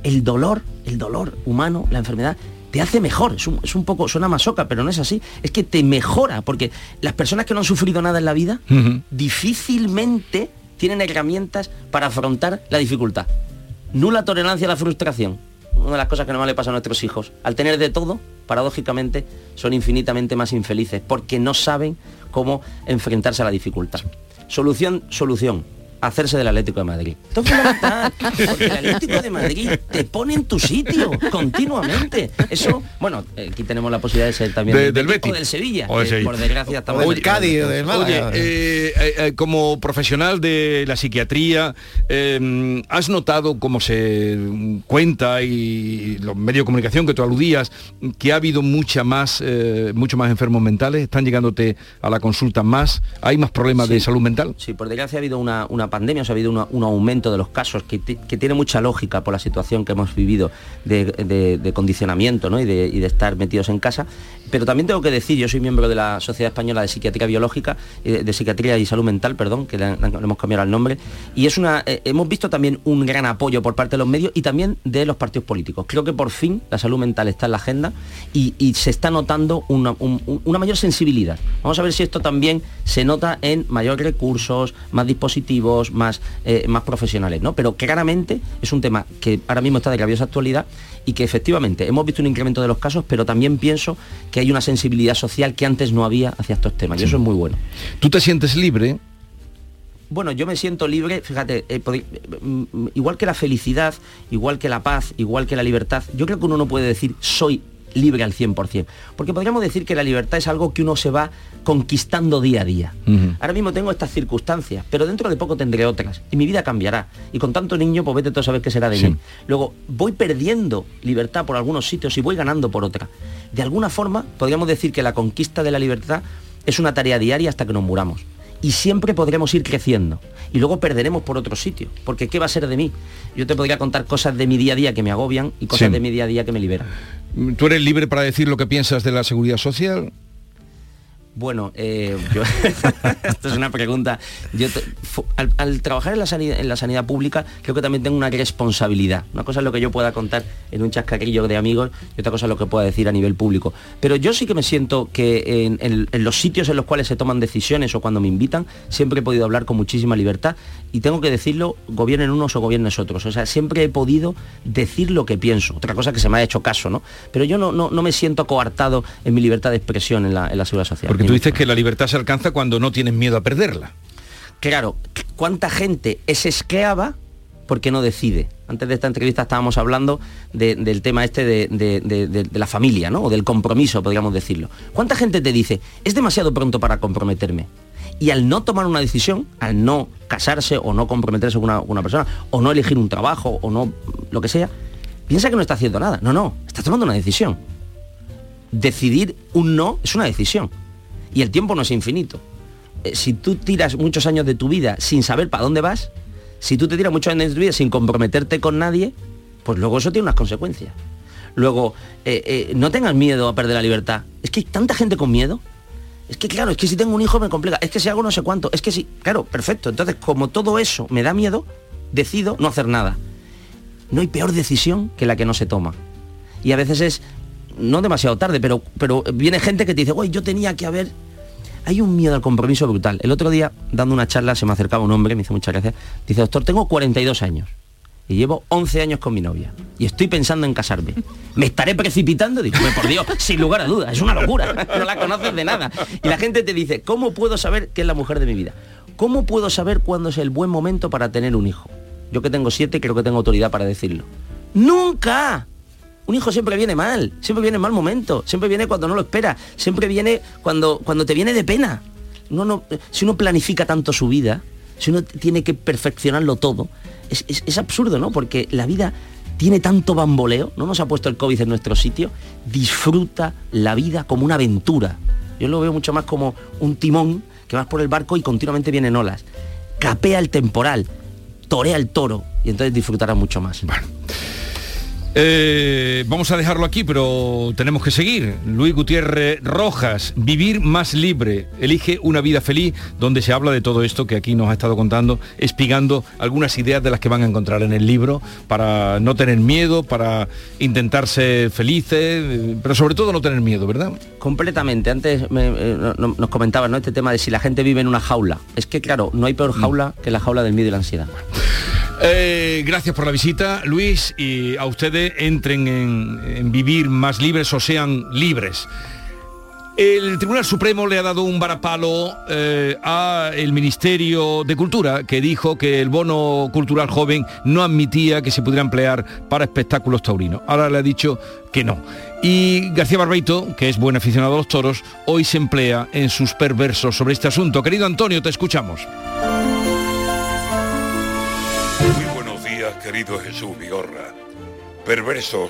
El dolor, el dolor humano, la enfermedad, te hace mejor. Es un, poco, suena masoca, pero no es así. Es que te mejora, porque las personas que no han sufrido nada en la vida, difícilmente tienen herramientas para afrontar la dificultad. Nula tolerancia a la frustración. Una de las cosas que no le pasa a nuestros hijos. Al tener de todo, paradójicamente, son infinitamente más infelices, porque no saben cómo enfrentarse a la dificultad. Solución, solución hacerse del Atlético de Madrid. Esto es fundamental, porque el Atlético de Madrid te pone en tu sitio continuamente. Eso, bueno, eh, aquí tenemos la posibilidad de ser también del Betis o del Sevilla, por desgracia estamos o el Cádiz del Oye, eh, eh, como profesional de la psiquiatría, ¿has notado cómo se cuenta y los medios de comunicación que tú aludías que ha habido mucha más, mucho más enfermos mentales? ¿Están llegándote a la consulta más? ¿Hay más problemas de salud mental? Sí, por desgracia ha habido una pandemia, ha habido un aumento de los casos que, tiene mucha lógica por la situación que hemos vivido de, condicionamiento y, de, estar metidos en casa. Pero también tengo que decir, yo soy miembro de la Sociedad Española de Psiquiatría Biológica, eh, de Psiquiatría y Salud Mental, perdón, que le, hemos cambiado el nombre, y es una, eh, hemos visto también un gran apoyo por parte de los medios y también de los partidos políticos. Creo que por fin la salud mental está en la agenda y, se está notando una, una mayor sensibilidad. Vamos a ver si esto también se nota en mayores recursos, más dispositivos, más, eh, más profesionales, ¿no? Pero claramente es un tema que ahora mismo está de grabiosa actualidad y que efectivamente hemos visto un incremento de los casos, pero también pienso que hay una sensibilidad social que antes no había hacia estos temas y eso es muy bueno. ¿Tú te sientes libre? Bueno, yo me siento libre, fíjate, eh, mm, igual que la felicidad, igual que la paz, igual que la libertad, yo creo que uno no puede decir soy libre al 100%. Porque podríamos decir que la libertad es algo que uno se va conquistando día a día. Ahora mismo tengo estas circunstancias, pero dentro de poco tendré otras y mi vida cambiará. Y con tanto niño, pues vete todo a saber qué será de mí. Luego, voy perdiendo libertad por algunos sitios y voy ganando por otra. De alguna forma, podríamos decir que la conquista de la libertad es una tarea diaria hasta que nos muramos y siempre podremos ir creciendo y luego perderemos por otro sitio, porque ¿qué va a ser de mí? Yo te podría contar cosas de mi día a día que me agobian y cosas de mi día a día que me liberan. ¿Tú eres libre para decir lo que piensas de la seguridad social? Bueno, eh, (laughs) esto es una pregunta. Yo al, trabajar en la, sanidad, pública, creo que también tengo una responsabilidad. Una cosa es lo que yo pueda contar en un chascarrillo de amigos y otra cosa es lo que pueda decir a nivel público. Pero yo sí que me siento que en, los sitios en los cuales se toman decisiones o cuando me invitan, siempre he podido hablar con muchísima libertad y tengo que decirlo, gobiernen unos o gobiernes otros. O sea, siempre he podido decir lo que pienso. Otra cosa que se me ha hecho caso, ¿no? Pero yo no, no, me siento coartado en mi libertad de expresión en la, en la seguridad social. Tú dices que la libertad se alcanza cuando no tienes miedo a perderla. Claro, ¿cuánta gente es esclava porque no decide? Antes de esta entrevista estábamos hablando del tema este de, la familia, ¿no? O del compromiso, podríamos decirlo. ¿Cuánta gente te dice, es demasiado pronto para comprometerme? y al no tomar una decisión, al no casarse o no comprometerse con una, persona, o no elegir un trabajo, o no lo que sea, piensa que no está haciendo nada. No, no, está tomando una decisión. Decidir un no es una decisión. Y el tiempo no es infinito. Eh, si tú tiras muchos años de tu vida sin saber para dónde vas, si tú te tiras muchos años de tu vida sin comprometerte con nadie, pues luego eso tiene unas consecuencias. Luego, eh, eh, no tengas miedo a perder la libertad. Es que hay tanta gente con miedo es que claro, es que si tengo un hijo me complica, es que si hago no sé cuánto, es que si, claro, perfecto. Entonces, como todo eso me da miedo, decido no hacer nada. No hay peor decisión que la que no se toma. Y a veces es, no demasiado tarde, pero, pero viene gente que te dice, oye, yo tenía que haber hay un miedo al compromiso brutal. El otro día, dando una charla, se me acercaba un hombre, me hizo muchas gracias, dice, doctor, tengo 42 años y llevo 11 años con mi novia y estoy pensando en casarme. ¿Me estaré precipitando? Digo, por Dios, sin lugar a dudas, es una locura, (laughs) no la conoces de nada. Y la gente te dice, ¿cómo puedo saber qué es la mujer de mi vida? ¿Cómo puedo saber cuándo es el buen momento para tener un hijo? Yo que tengo siete, creo que tengo autoridad para decirlo. ¡Nunca! Un hijo siempre viene mal, siempre viene en mal momento, siempre viene cuando no lo espera, siempre viene cuando, cuando te viene de pena. no, si uno planifica tanto su vida, si uno tiene que perfeccionarlo todo, es, absurdo, ¿no? Porque la vida tiene tanto bamboleo, no nos ha puesto el COVID en nuestro sitio, disfruta la vida como una aventura. Yo lo veo mucho más como un timón que vas por el barco y continuamente vienen olas. Capea el temporal, torea el toro y entonces disfrutará mucho más. Eh, vamos a dejarlo aquí, pero tenemos que seguir. Luis Gutiérrez Rojas, Vivir más libre, elige una vida feliz, donde se habla de todo esto que aquí nos ha estado contando, espigando algunas ideas de las que van a encontrar en el libro, para no tener miedo, para intentar ser felices, pero sobre todo no tener miedo, ¿verdad? Completamente. Antes eh, nos comentaba ¿no? este tema de si la gente vive en una jaula. Es que claro, no hay peor jaula que la jaula del miedo y la ansiedad. Eh, gracias por la visita, Luis, y a ustedes entren en, vivir más libres o sean libres. El Tribunal Supremo le ha dado un varapalo eh, al Ministerio de Cultura, que dijo que el bono cultural joven no admitía que se pudiera emplear para espectáculos taurinos. Ahora le ha dicho que no. Y García Barbeito, que es buen aficionado a los toros, hoy se emplea en sus perversos sobre este asunto. Querido Antonio, te escuchamos. Querido Jesús Vigorra, perversos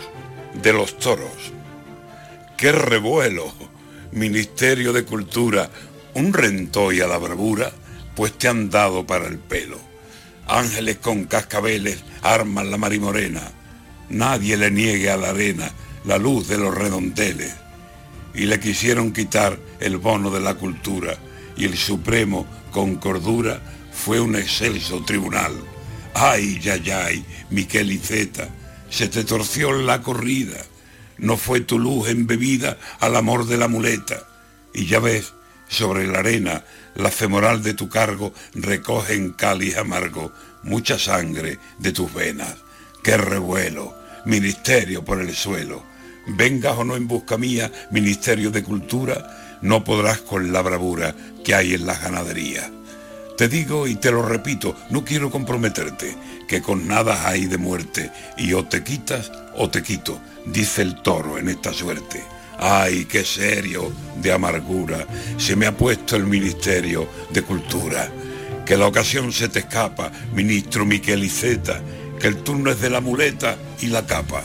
de los toros. ¡Qué revuelo! Ministerio de Cultura, un rentoy a la bravura, pues te han dado para el pelo. Ángeles con cascabeles arman la marimorena. Nadie le niegue a la arena la luz de los redondeles. Y le quisieron quitar el bono de la cultura y el Supremo, con cordura, fue un excelso tribunal Ay, ay, ay, Miquel Iceta, se te torció la corrida, no fue tu luz embebida al amor de la muleta. Y ya ves, sobre la arena, la femoral de tu cargo recoge en cáliz amargo mucha sangre de tus venas. ¡Qué revuelo! Ministerio por el suelo. Vengas o no en busca mía, Ministerio de Cultura, no podrás con la bravura que hay en las ganaderías. Te digo y te lo repito, no quiero comprometerte, que con nada hay de muerte, y o te quitas o te quito, dice el toro en esta suerte. Ay, qué serio de amargura se me ha puesto el Ministerio de Cultura. Que la ocasión se te escapa, ministro Miquel Iceta, que el turno es de la muleta y la capa,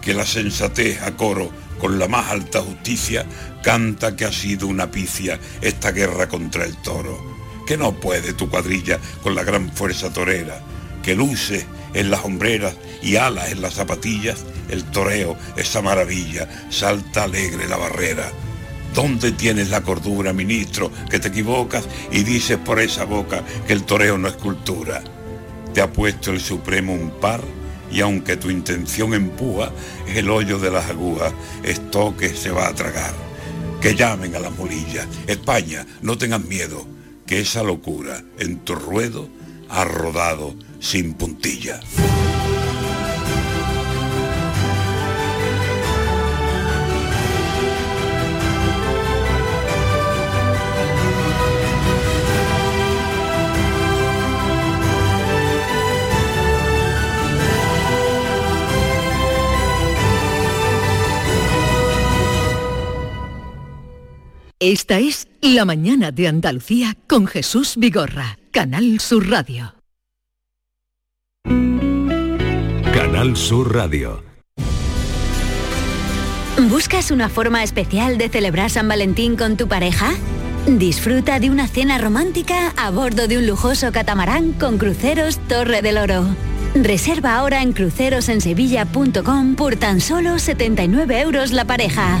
que la sensatez a coro con la más alta justicia canta que ha sido una picia esta guerra contra el toro que no puede tu cuadrilla con la gran fuerza torera, que luce en las hombreras y alas en las zapatillas, el toreo, esa maravilla, salta alegre la barrera. ¿Dónde tienes la cordura, ministro, que te equivocas y dices por esa boca que el toreo no es cultura? Te ha puesto el Supremo un par y aunque tu intención empuja, el hoyo de las agujas, esto que se va a tragar. Que llamen a las mulillas. España, no tengan miedo que esa locura en tu ruedo ha rodado sin puntilla. Esta es La Mañana de Andalucía con Jesús Vigorra, Canal Sur Radio. Canal Sur Radio. ¿Buscas una forma especial de celebrar San Valentín con tu pareja? Disfruta de una cena romántica a bordo de un lujoso catamarán con cruceros Torre del Oro. Reserva ahora en crucerosensevilla.com por tan solo 79 euros la pareja.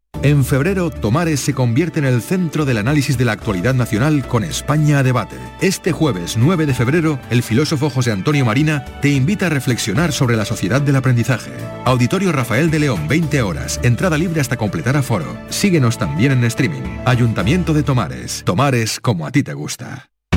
En febrero, Tomares se convierte en el centro del análisis de la actualidad nacional con España a debate. Este jueves 9 de febrero, el filósofo José Antonio Marina te invita a reflexionar sobre la sociedad del aprendizaje. Auditorio Rafael de León, 20 horas, entrada libre hasta completar aforo. Síguenos también en streaming. Ayuntamiento de Tomares. Tomares como a ti te gusta.